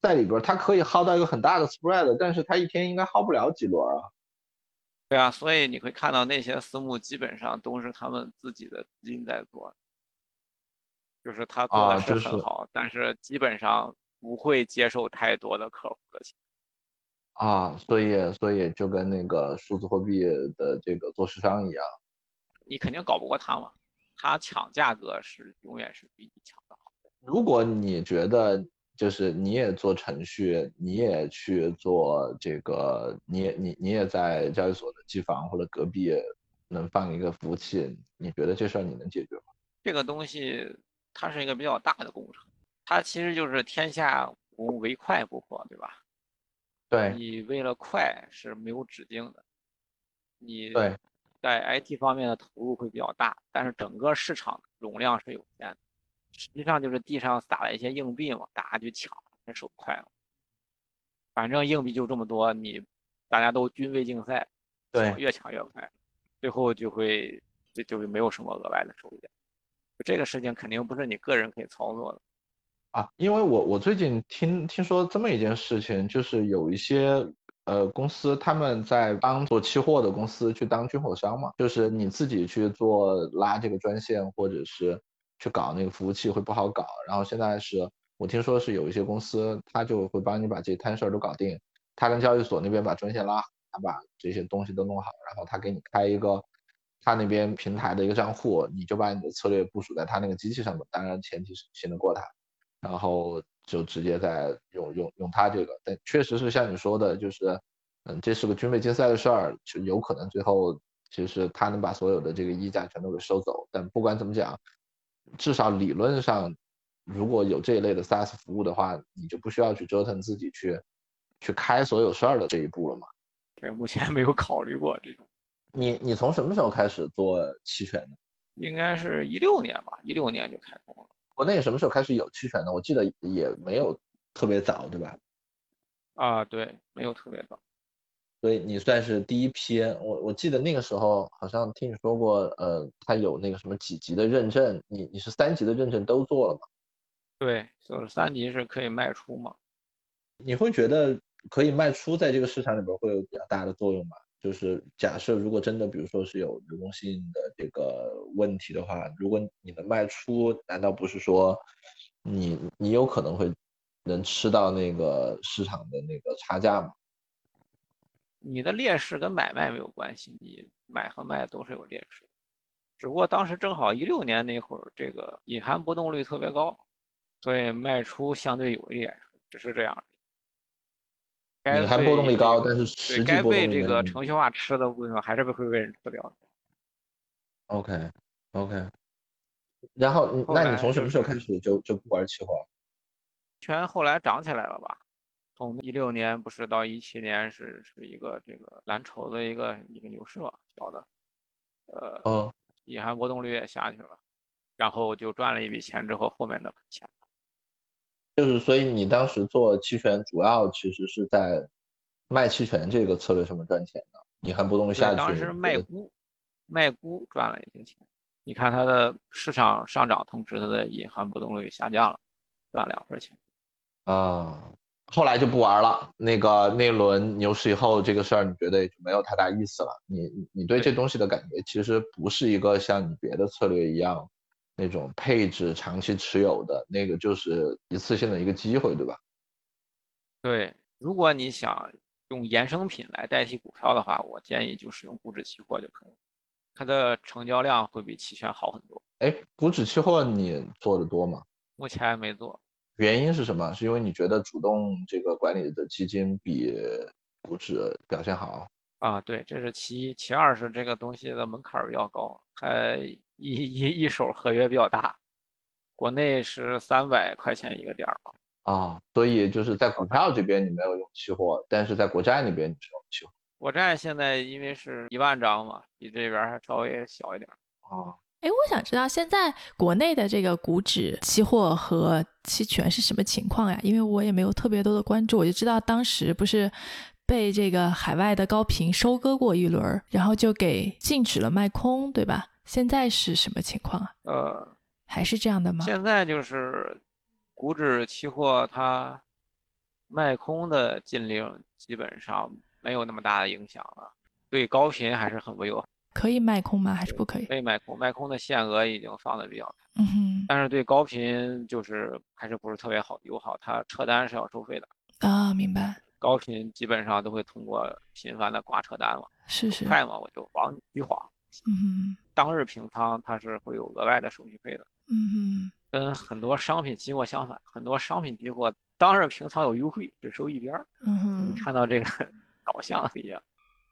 在里边它可以薅到一个很大的 spread，但是它一天应该薅不了几轮啊。对啊，所以你会看到那些私募基本上都是他们自己的资金在做。就是他做的是很好，但是基本上不会接受太多的客户的钱。啊，所以所以就跟那个数字货币的这个做市商一样，你肯定搞不过他嘛，他抢价格是永远是比你抢的好。如果你觉得就是你也做程序，你也去做这个，你也你你也在交易所的机房或者隔壁能放一个服务器，你觉得这事儿你能解决吗？这个东西它是一个比较大的工程，它其实就是天下无唯快不破，对吧？对你为了快是没有止境的，你对在 IT 方面的投入会比较大，但是整个市场容量是有限的。实际上就是地上撒了一些硬币嘛，大家去抢，那手快了。反正硬币就这么多，你大家都军备竞赛，对越抢越快，最后就会就就没有什么额外的收益。这个事情肯定不是你个人可以操作的。啊，因为我我最近听听说这么一件事情，就是有一些呃公司他们在帮做期货的公司去当军火商嘛，就是你自己去做拉这个专线或者是去搞那个服务器会不好搞，然后现在是我听说是有一些公司他就会帮你把这摊事儿都搞定，他跟交易所那边把专线拉好，他把这些东西都弄好，然后他给你开一个他那边平台的一个账户，你就把你的策略部署在他那个机器上面，当然前提是信得过他。然后就直接在用用用他这个，但确实是像你说的，就是，嗯，这是个军备竞赛的事儿，就有可能最后其实他能把所有的这个溢价全都给收走。但不管怎么讲，至少理论上，如果有这一类的 SaaS 服务的话，你就不需要去折腾自己去去开所有事儿的这一步了嘛。对，目前没有考虑过这种。你你从什么时候开始做期权的？应该是一六年吧，一六年就开工了。国内什么时候开始有期权的？我记得也没有特别早，对吧？啊，对，没有特别早。所以你算是第一批。我我记得那个时候好像听你说过，呃，他有那个什么几级的认证，你你是三级的认证都做了吗？对，就是三级是可以卖出嘛。你会觉得可以卖出在这个市场里边会有比较大的作用吗？就是假设如果真的，比如说是有流动性的这个问题的话，如果你的卖出，难道不是说你你有可能会能吃到那个市场的那个差价吗？你的劣势跟买卖没有关系，你买和卖都是有劣势，只不过当时正好一六年那会儿，这个隐含波动率特别高，所以卖出相对有利，只是这样。隐含波动率高，但是实际该被这个程序化吃的部分还是被会被人吃掉的。OK，OK。然后，那你从什么时候开始就就不玩期货？全后来涨起来了吧？从一六年不是到一七年是是一个这个蓝筹的一个一个牛市嘛，小的，呃，隐含波动率也下去了，然后就赚了一笔钱之后，后面的钱。就是，所以你当时做期权，主要其实是在卖期权这个策略上面赚钱的。隐含波动率下去，当时卖估，卖估赚了一些钱。你看它的市场上涨，同时它的隐含波动率下降了，赚两份钱。啊，后来就不玩了。那个那轮牛市以后，这个事儿你觉得也就没有太大意思了。你你对这东西的感觉，其实不是一个像你别的策略一样。那种配置长期持有的那个就是一次性的一个机会，对吧？对，如果你想用衍生品来代替股票的话，我建议就使用股指期货就可以，它的成交量会比期权好很多。哎，股指期货你做的多吗？目前没做，原因是什么？是因为你觉得主动这个管理的基金比股指表现好？啊，对，这是其一，其二是这个东西的门槛比较高，还。一一一手合约比较大，国内是三百块钱一个点儿啊，所以就是在股票这边你没有用期货，但是在国债那边你是用期货。国债现在因为是一万张嘛，比这边还稍微小一点啊。哎，我想知道现在国内的这个股指期货和期权是什么情况呀？因为我也没有特别多的关注，我就知道当时不是被这个海外的高频收割过一轮，然后就给禁止了卖空，对吧？现在是什么情况啊？呃，还是这样的吗？现在就是股指期货它卖空的禁令基本上没有那么大的影响了，对高频还是很不友好。可以卖空吗？还是不可以？可以卖空，卖空的限额已经放的比较开。嗯哼。但是对高频就是还是不是特别好友好，它撤单是要收费的。啊，明白。高频基本上都会通过频繁的挂撤单嘛，是是。快嘛，我就往你划。嗯哼，当日平仓它是会有额外的手续费的。嗯哼，跟很多商品期货相反，很多商品期货当日平仓有优惠，只收一边儿。嗯哼，看到这个 导向一样。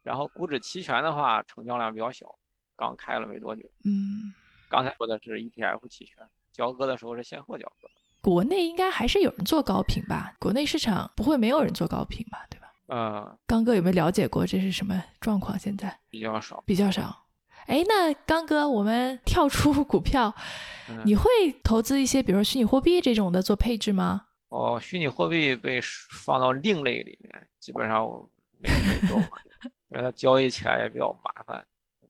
然后股指期权的话，成交量比较小，刚开了没多久。嗯，刚才说的是 ETF 期权，交割的时候是现货交割。国内应该还是有人做高频吧？国内市场不会没有人做高频吧？对吧？嗯，刚哥有没有了解过这是什么状况？现在比较少。比较少。哎，那刚哥，我们 跳出股票，嗯你会投资一些，比如说虚拟货币这种的做配置吗？哦，虚拟货币被放到另类里面，基本上我没没做，因为它交易起来也比较麻烦，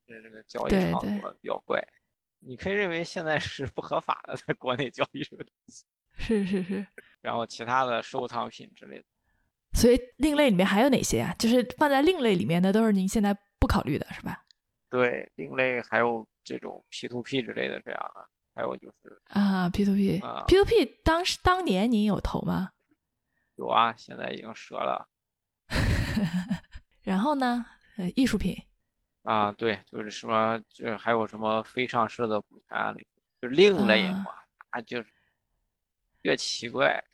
这这个交易场所比较怪。你可以认为现在是不合法的，在国内交易这个东西，是是是。然后其他的收藏品之类的。所以另类里面还有哪些啊？就是放在另类里面的都是您现在不考虑的，是吧？对，另类还有这种 P to P 之类的这样的，还有就是啊，P to P，P 啊 to P 当时当年您有投吗？有啊，现在已经折了 然后呢，呃，艺术品啊。对，就是什么，就是还有什么非上市的股权啊，就另类啊嘛，啊，就是越奇怪。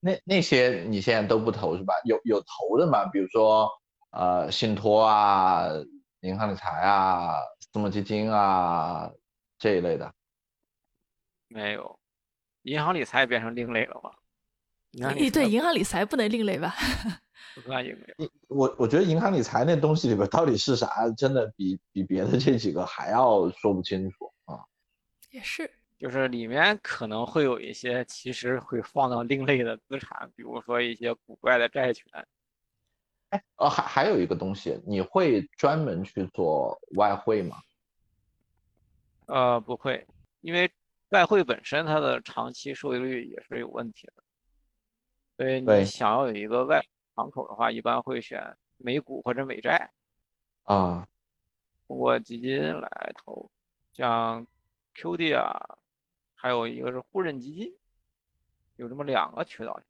那那些你现在都不投是吧？有有投的吗？比如说呃信托啊、银行理财啊、私募基金啊这一类的。没有，银行理财也变成另类了吗？银行理诶，对，银行理财不能另类吧？不算另类。我我觉得银行理财那东西里边到底是啥，真的比比别的这几个还要说不清楚啊。也是，就是里面可能会有一些其实会放到另类的资产，比如说一些古怪的债权。哎，呃，还还有一个东西，你会专门去做外汇吗？呃，不会，因为外汇本身它的长期收益率也是有问题的，所以你想要有一个外敞口的话，一般会选美股或者美债，啊，通过基金来投，像 QD 啊，还有一个是互认基金，有这么两个渠道。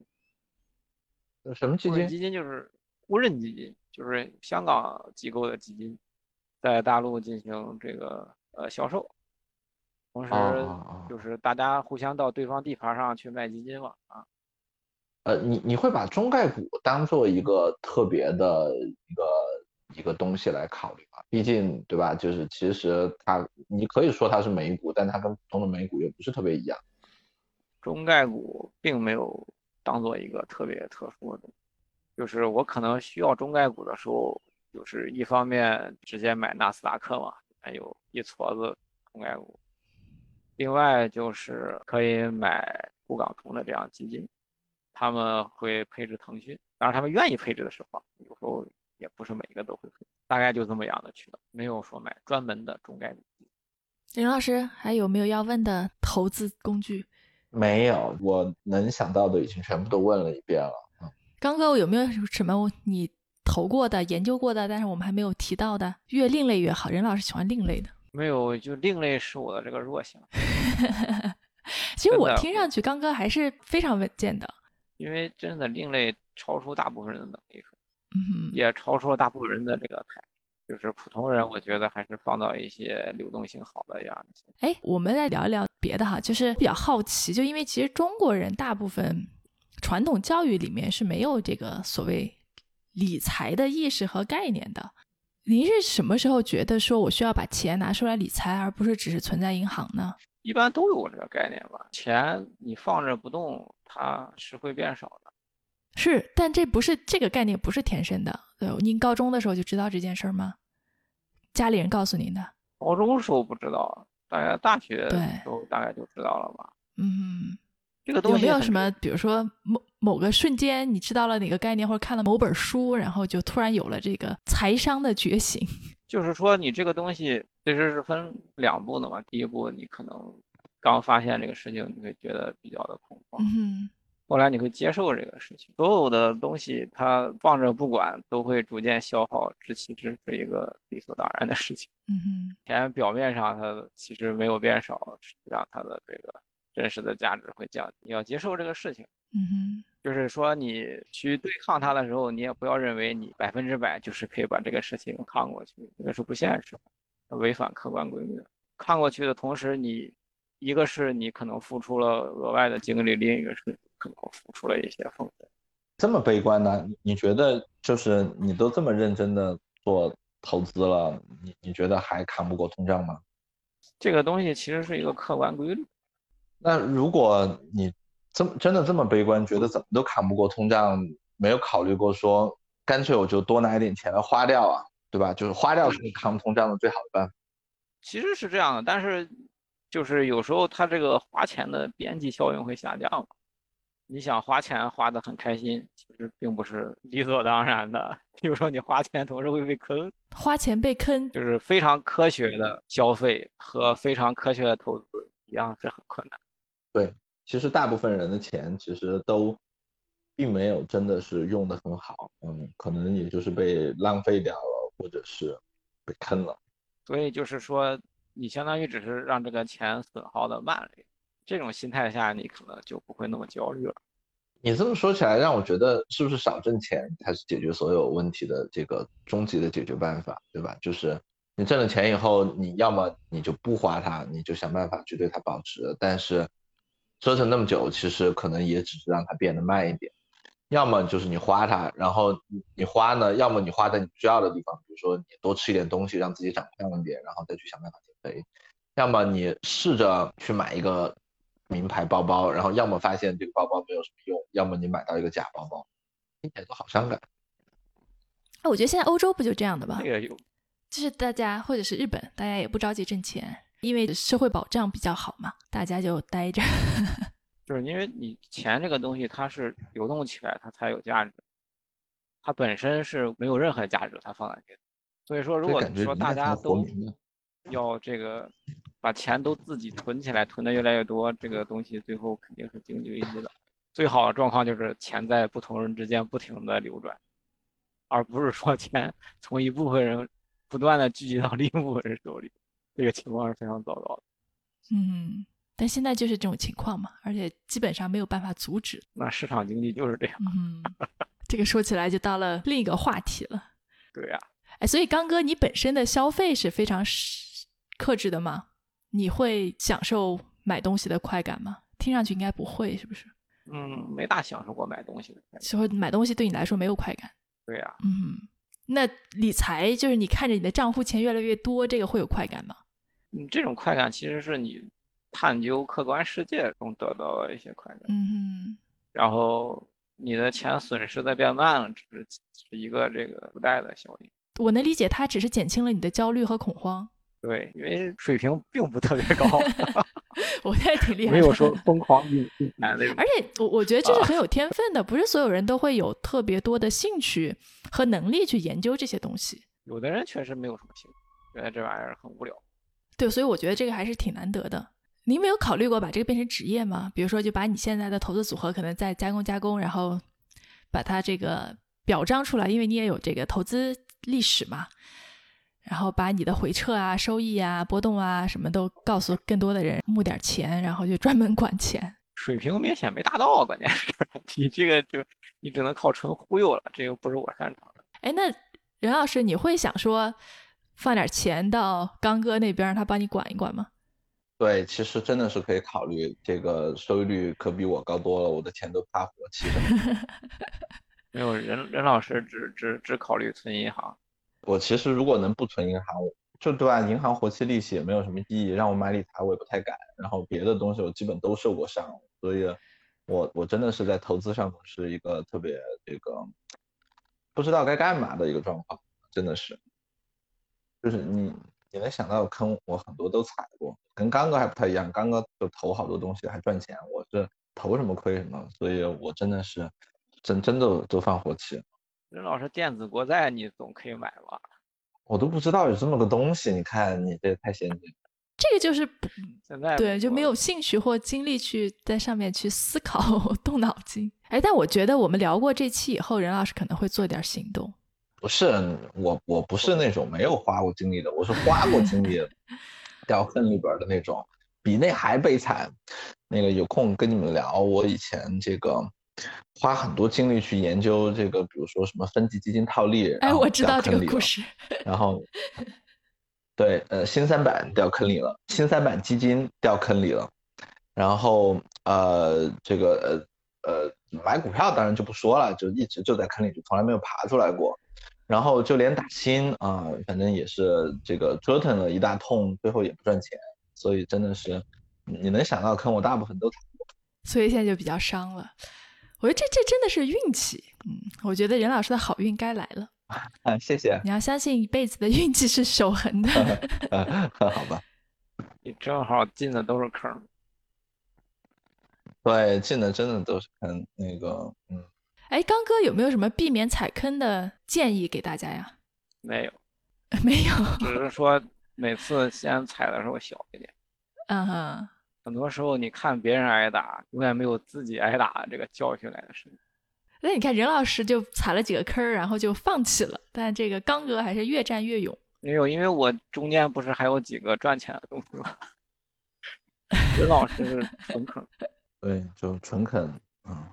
什么基金？基金就是沪深基金，就是香港机构的基金，在大陆进行这个呃销售，同时就是大家互相到对方地盘上去卖基金嘛啊。呃，你你会把中概股当做一个特别的一个一个东西来考虑吗？毕竟，对吧？就是其实它，你可以说它是美股，但它跟普通的美股又不是特别一样。中概股并没有当做一个特别特殊的东西，就是我可能需要中概股的时候，就是一方面直接买纳斯达克嘛，还有一撮子中概股，另外就是可以买沪港通的这样基金，他们会配置腾讯，当然他们愿意配置的时候，有时候也不是每一个都会配，大概就这么样的渠道，没有说买专门的中概股。林老师还有没有要问的投资工具？没有，我能想到的已经全部都问了一遍了。刚哥我有没有什么你投过的、研究过的，但是我们还没有提到的？越另类越好。任老师喜欢另类的。没有，就另类是我的这个弱项。其实我听上去刚哥还是非常稳健的。因为真的另类超出大部分人的能力，嗯，也超出了大部分人的这个。就是普通人，我觉得还是放到一些流动性好的呀。哎，我们来聊一聊别的哈，就是比较好奇，就因为其实中国人大部分传统教育里面是没有这个所谓理财的意识和概念的。您是什么时候觉得说我需要把钱拿出来理财，而不是只是存在银行呢？一般都有这个概念吧，钱你放着不动，它是会变少的。是，但这不是这个概念不是天生的。对，您高中的时候就知道这件事儿吗？家里人告诉您的？高中时候不知道，大概大学对时候大概就知道了吧。嗯，这个东西有没有什么，比如说某某个瞬间，你知道了哪个概念，或者看了某本书，然后就突然有了这个财商的觉醒？就是说你这个东西其实是分两步的嘛。第一步，你可能刚发现这个事情，你会觉得比较的恐慌。嗯，后来你会接受这个事情，所有的东西它放着不管，都会逐渐消耗，这其实是一个理所当然的事情。嗯哼，钱表面上它其实没有变少，实际上它的这个真实的价值会降低。你要接受这个事情，嗯哼，就是说你去对抗它的时候，你也不要认为你百分之百就是可以把这个事情抗过去，这个是不现实的，违反客观规律的。抗过去的同时，你一个是你可能付出了额外的精力，另一个是可能付出了一些风险。这么悲观呢？你你觉得就是你都这么认真的做投资了，你你觉得还扛不过通胀吗？这个东西其实是一个客观规律。那如果你这么真的这么悲观，觉得怎么都扛不过通胀，没有考虑过说干脆我就多拿一点钱来花掉啊，对吧？就是花掉是扛通胀的最好的办法。其实是这样的，但是就是有时候它这个花钱的边际效应会下降嘛。你想花钱花得很开心，其实并不是理所当然的。比如说你花钱同时会被坑，花钱被坑，就是非常科学的消费和非常科学的投资一样是很困难。对，其实大部分人的钱其实都并没有真的是用得很好，嗯，可能也就是被浪费掉了，或者是被坑了。所以就是说，你相当于只是让这个钱损耗的慢了一点。这种心态下，你可能就不会那么焦虑了。你这么说起来，让我觉得是不是少挣钱才是解决所有问题的这个终极的解决办法，对吧？就是你挣了钱以后，你要么你就不花它，你就想办法去对它保值。但是折腾那么久，其实可能也只是让它变得慢一点。要么就是你花它，然后你花呢，要么你花在你需要的地方，比如说你多吃一点东西，让自己长胖一点，然后再去想办法减肥。要么你试着去买一个。名牌包包，然后要么发现这个包包没有什么用，要么你买到一个假包包，听起来都好伤感。哎，我觉得现在欧洲不就这样的吗？就是大家或者是日本，大家也不着急挣钱，因为社会保障比较好嘛，大家就待着。就是因为你钱这个东西，它是流动起来，它才有价值，它本身是没有任何价值，它放在这里。所以说，如果说大家都要这个。把钱都自己囤起来，囤的越来越多，这个东西最后肯定是经济危机的。最好的状况就是钱在不同人之间不停的流转，而不是说钱从一部分人不断的聚集到另一部分人手里，这个情况是非常糟糕的。嗯，但现在就是这种情况嘛，而且基本上没有办法阻止。那市场经济就是这样。嗯，这个说起来就到了另一个话题了。对呀，哎，所以刚哥，你本身的消费是非常克制的吗？你会享受买东西的快感吗？听上去应该不会，是不是？嗯，没大享受过买东西的快感。就会买东西对你来说没有快感。对呀。嗯，那理财就是你看着你的账户钱越来越多，这个会有快感吗？嗯，这种快感其实是你探究客观世界中得到的一些快感。嗯。然后你的钱损失的变慢了，只是是一个这个附带的效应。我能理解，它只是减轻了你的焦虑和恐慌。对，因为水平并不特别高，我也挺厉害，没有说疯狂进那种。而且我我觉得这是很有天分的，不是所有人都会有特别多的兴趣和能力去研究这些东西。有的人确实没有什么兴趣，觉得这玩意儿很无聊。对，所以我觉得这个还是挺难得的。您没有考虑过把这个变成职业吗？比如说，就把你现在的投资组合可能再加工加工，然后把它这个表彰出来，因为你也有这个投资历史嘛。然后把你的回撤啊、收益啊、波动啊什么都告诉更多的人，募点钱，然后就专门管钱。水平明显没达到，关键是 你这个就你只能靠纯忽悠了，这个不是我擅长的。哎，那任老师，你会想说放点钱到刚哥那边，让他帮你管一管吗？对，其实真的是可以考虑，这个收益率可比我高多了，我的钱都怕活期了。没有，任任老师只只只考虑存银行。我其实如果能不存银行，就对吧？银行活期利息也没有什么意义，让我买理财我也不太敢。然后别的东西我基本都受过伤，所以，我我真的是在投资上是一个特别这个不知道该干嘛的一个状况，真的是，就是你你能想到的坑，我很多都踩过，跟刚哥还不太一样。刚哥就投好多东西还赚钱，我是投什么亏什么，所以我真的是真真的都放火气。任老师，电子国债你总可以买吧？我都不知道有这么个东西，你看你这太先进。这个就是不现在对，就没有兴趣或精力去在上面去思考、动脑筋。哎，但我觉得我们聊过这期以后，任老师可能会做点行动。不是我，我不是那种没有花过精力的，我是花过精力 掉坑里边的那种，比那还悲惨。那个有空跟你们聊，我以前这个。花很多精力去研究这个，比如说什么分级基金套利，哎，我知道这个故事。然后，对，呃，新三板掉坑里了，新三板基金掉坑里了。然后，呃，这个，呃，呃，买股票当然就不说了，就一直就在坑里，就从来没有爬出来过。然后就连打新啊，反正也是这个折腾了一大通，最后也不赚钱。所以真的是你能想到坑，我大部分都踩过。所以现在就比较伤了。我觉得这这真的是运气。嗯，我觉得任老师的好运该来了。啊，谢谢。你要相信一辈子的运气是守恒的。好吧。你正好进的都是坑。对，进的真的都是坑。那个，嗯。哎，刚哥有没有什么避免踩坑的建议给大家呀？没有，没有，只是说每次先踩的时候小一点。嗯哼。很多时候你看别人挨打，永远没有自己挨打这个教训来的深。那你看任老师就踩了几个坑，然后就放弃了，但这个刚哥还是越战越勇。没有，因为我中间不是还有几个赚钱的东西吗？任老师是 纯坑。对，就纯坑。嗯。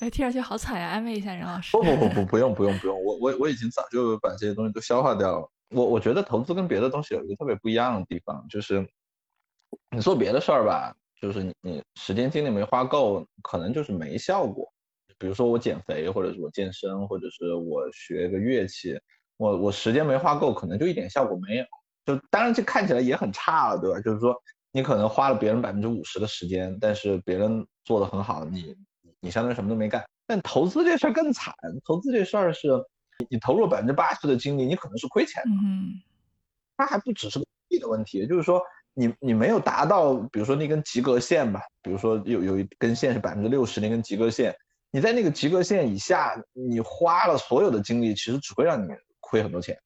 哎，听上去好惨呀！安慰一下任老师。不不不 不，不用不用不用，我我我已经早就把这些东西都消化掉了。我我觉得投资跟别的东西有一个特别不一样的地方，就是你做别的事儿吧，就是你你时间精力没花够，可能就是没效果。比如说我减肥，或者是我健身，或者是我学个乐器，我我时间没花够，可能就一点效果没有。就当然这看起来也很差了，对吧？就是说你可能花了别人百分之五十的时间，但是别人做的很好，你。你相当于什么都没干，但投资这事儿更惨。投资这事儿是，你投入百分之八十的精力，你可能是亏钱的。嗯，它还不只是个利的问题，就是说你你没有达到，比如说那根及格线吧，比如说有有一根线是百分之六十那根及格线，你在那个及格线以下，你花了所有的精力，其实只会让你亏很多钱。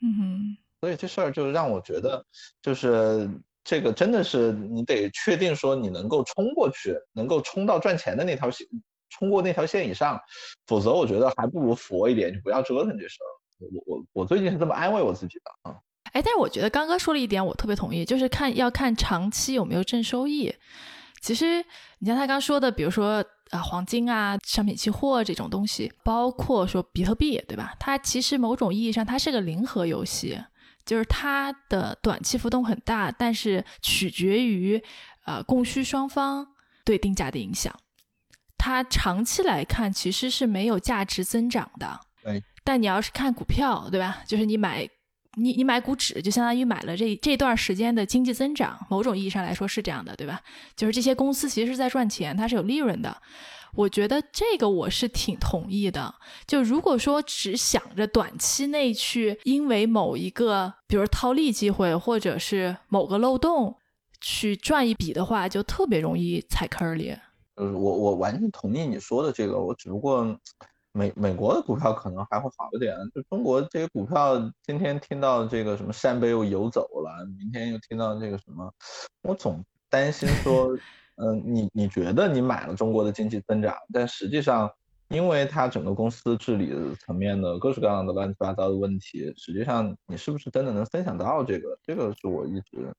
嗯哼，所以这事儿就让我觉得，就是。这个真的是你得确定说你能够冲过去，能够冲到赚钱的那条线，冲过那条线以上，否则我觉得还不如佛一点，就不要折腾这事儿。我我我最近是这么安慰我自己的啊。哎，但是我觉得刚刚说了一点，我特别同意，就是看要看长期有没有正收益。其实你像他刚说的，比如说啊黄金啊、商品期货这种东西，包括说比特币，对吧？它其实某种意义上它是个零和游戏。就是它的短期浮动很大，但是取决于呃供需双方对定价的影响。它长期来看其实是没有价值增长的。但你要是看股票，对吧？就是你买你你买股指，就相当于买了这这段时间的经济增长。某种意义上来说是这样的，对吧？就是这些公司其实是在赚钱，它是有利润的。我觉得这个我是挺同意的。就如果说只想着短期内去，因为某一个，比如套利机会，或者是某个漏洞去赚一笔的话，就特别容易踩坑里。呃，我我完全同意你说的这个。我只不过美美国的股票可能还会好一点。就中国这些股票，今天听到这个什么扇贝又游走了，明天又听到这个什么，我总担心说。嗯，你你觉得你买了中国的经济增长，但实际上，因为它整个公司治理层面的各式各样的乱七八糟的问题，实际上你是不是真的能分享到这个？这个是我一直，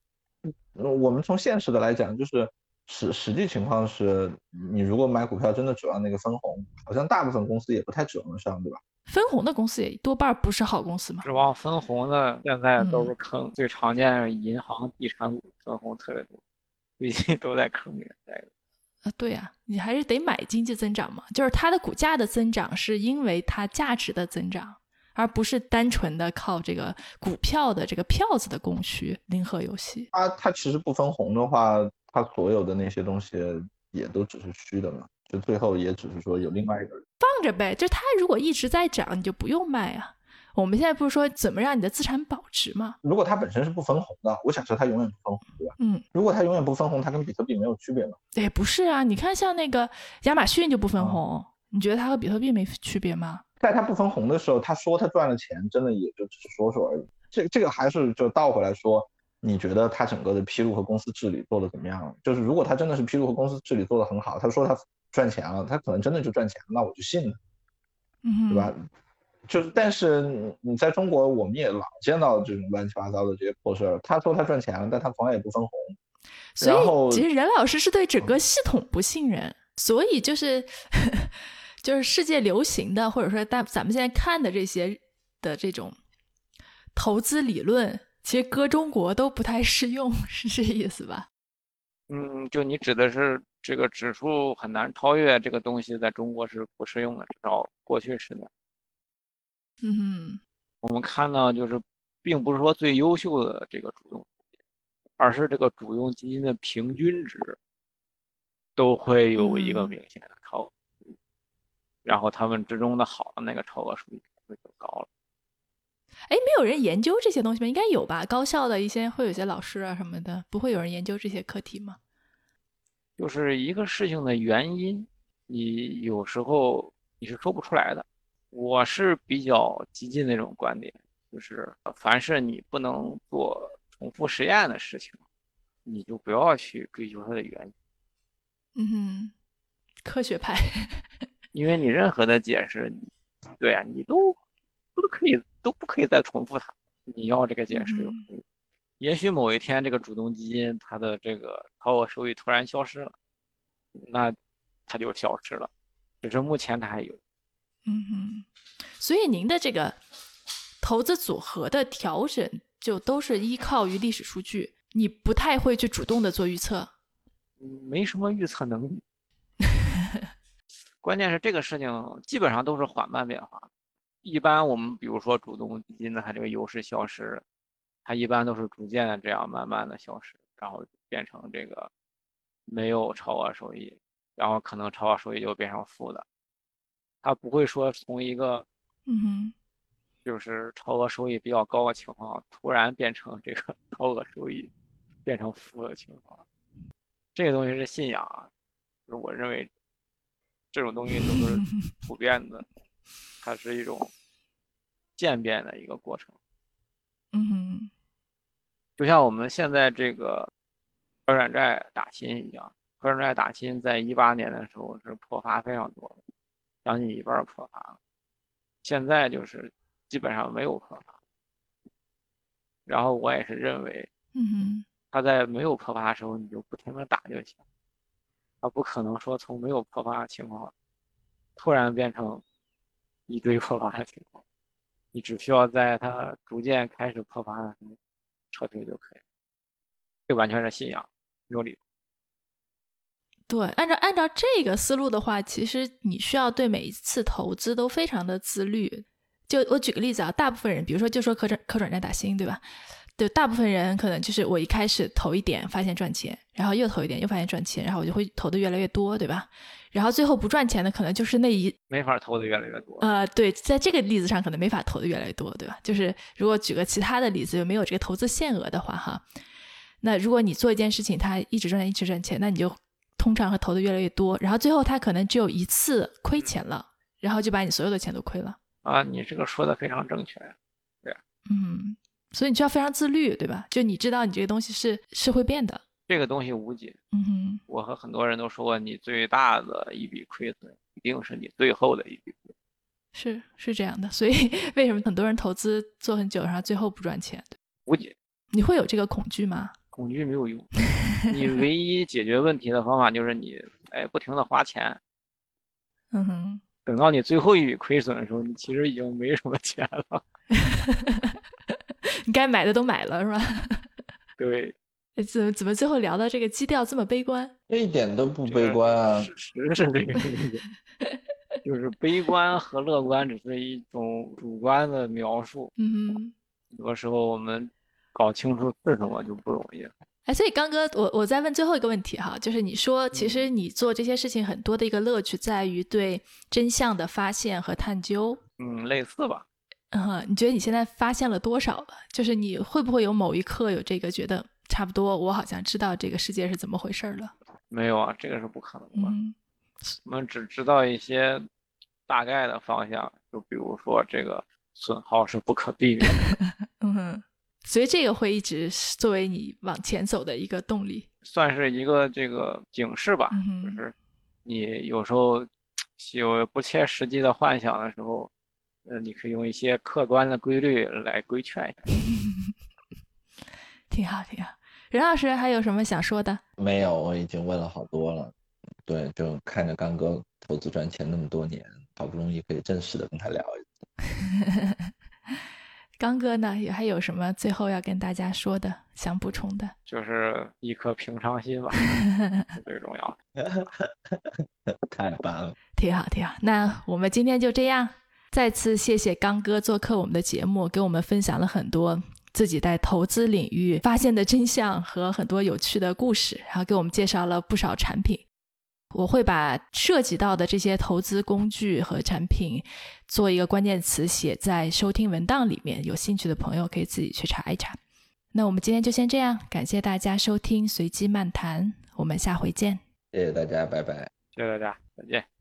我们从现实的来讲，就是实实际情况是，你如果买股票真的指望那个分红，好像大部分公司也不太指望得上，对吧？分红的公司也多半不是好公司嘛。指望分红的现在都是坑，最常见银行、地产股分红特别多。最近都在坑里面待着啊，对呀，你还是得买经济增长嘛，就是它的股价的增长是因为它价值的增长，而不是单纯的靠这个股票的这个票子的供需零和游戏。它它其实不分红的话，它所有的那些东西也都只是虚的嘛，就最后也只是说有另外一个人放着呗，就它如果一直在涨，你就不用卖啊。我们现在不是说怎么让你的资产保值吗？如果它本身是不分红的，我假设它永远不分红，对吧？嗯，如果它永远不分红，它跟比特币没有区别吗？哎，不是啊，你看像那个亚马逊就不分红，你觉得它和比特币没区别吗？在它不分红的时候，他说他赚了钱，真的也就只是说说而已。这这个还是就倒回来说，你觉得他整个的披露和公司治理做的怎么样？就是如果他真的是披露和公司治理做的很好，他说他赚钱了，他可能真的就赚钱了，那我就信了，嗯，对吧？就是，但是你在中国，我们也老见到这种乱七八糟的这些破事儿。他说他赚钱了，但他从来也不分红。所以，其实任老师是对整个系统不信任。所以，就是 就是世界流行的，或者说大咱们现在看的这些的这种投资理论，其实搁中国都不太适用，是这意思吧？嗯，就你指的是这个指数很难超越这个东西，在中国是不适用的，至少过去是的。嗯哼，我们看到就是，并不是说最优秀的这个主动，而是这个主动基金的平均值都会有一个嗯明显的超额然后他们之中的好的那个超额收益会就高了。哎，没有人研究这些东西吗？应该有吧？高校的一些会有些老师啊什么的，不会有人研究这些课题吗？就是一个事情的原因，你有时候你是说不出来的。我是比较激进那种观点，就是凡是你不能做重复实验的事情，你就不要去追求它的原因，嗯哼，科学派。因为你任何的解释，你对啊，你都都可以都不可以再重复它。你要这个解释也许某一天这个主动基金它的这个超额收益突然消失了，那它就消失了，只是目前它还有。嗯哼，所以您的这个投资组合的调整，就都是依靠于历史数据，你不太会去主动的做预测。没什么预测能力。关键是这个事情基本上都是缓慢变化。一般我们比如说主动基金的它这个优势消失，它一般都是逐渐的这样慢慢的消失，然后变成这个没有超额收益，然后可能超额收益就变成负的。它不会说从一个嗯哼，就是超额收益比较高的情况，突然变成这个 超额收益变成负的情况。这个东西是信仰啊，就是我认为这种东西都是 普遍的，它是一种渐变的一个过程。嗯哼，就像我们现在这个可转债打新一样，可转债打新在一八年的时候是破发非常多的，将近一半破发了。现在就是基本上没有破发。然后我也是认为，嗯哼，它在没有破发的时候你就不停的打就行，他不可能说从没有破发的情况突然变成一堆破发的情况，你只需要在他逐渐开始破发的时候撤退就可以了。这完全是信仰，有理。对，按照按照这个思路的话，其实你需要对每一次投资都非常的自律。就我举个例子啊，大部分人，比如说就说可转可转债打新，对吧？对，大部分人可能就是我一开始投一点，发现赚钱，然后又投一点，又发现赚钱，然后我就会投的越来越多，对吧？然后最后不赚钱的，可能就是那一没法投的越来越多。呃，对，在这个例子上可能没法投的越来越多，对吧？就是如果举个其他的例子，没有这个投资限额的话，哈，那如果你做一件事情，它一直赚钱，一直赚钱，那你就通常会投的越来越多，然后最后他可能只有一次亏钱了，然后就把你所有的钱都亏了。啊，你这个说的非常正确。对嗯，所以你就要非常自律，对吧？就你知道你这个东西是是会变的。这个东西无解。嗯哼，我和很多人都说过，你最大的一笔亏损一定是你最后的一笔亏损。是是这样的。所以为什么很多人投资做很久，然后最后不赚钱？无解，你会有这个恐惧吗？恐惧没有用。你唯一解决问题的方法就是你哎不停的花钱，嗯哼。等到你最后一笔亏损的时候，你其实已经没什么钱了。你该买的都买了是吧？对，诶怎么怎么最后聊到这个基调这么悲观？这一点都不悲观啊。事实是这个样子，就是悲观和乐观只是一种主观的描述。嗯哼，很多时候我们搞清楚是什么就不容易了。哎，所以刚哥，我我再问最后一个问题哈，就是你说，其实你做这些事情很多的一个乐趣在于对真相的发现和探究。嗯，类似吧。嗯哼，你觉得你现在发现了多少了？就是你会不会有某一刻有这个觉得差不多，我好像知道这个世界是怎么回事了？没有啊，这个是不可能的。嗯我们只知道一些大概的方向，就比如说这个损耗是不可避免的，嗯哼，所以这个会一直是作为你往前走的一个动力。算是一个这个警示吧。嗯就是你有时候 有不切实际的幻想的时候，呃，你可以用一些客观的规律来规劝一下。挺好，挺好。任老师还有什么想说的？没有，我已经问了好多了。对，就看着刚哥投资赚钱那么多年，好不容易可以正式的跟他聊一次。刚哥呢，也还有什么最后要跟大家说的，想补充的？就是一颗平常心吧，是最重要的。太棒了，挺好，挺好。那我们今天就这样，再次谢谢刚哥做客我们的节目，给我们分享了很多自己在投资领域发现的真相和很多有趣的故事，然后给我们介绍了不少产品。我会把涉及到的这些投资工具和产品做一个关键词写在收听文档里面，有兴趣的朋友可以自己去查一查。那我们今天就先这样，感谢大家收听随机漫谈，我们下回见。谢谢大家，拜拜。谢谢大家，再见。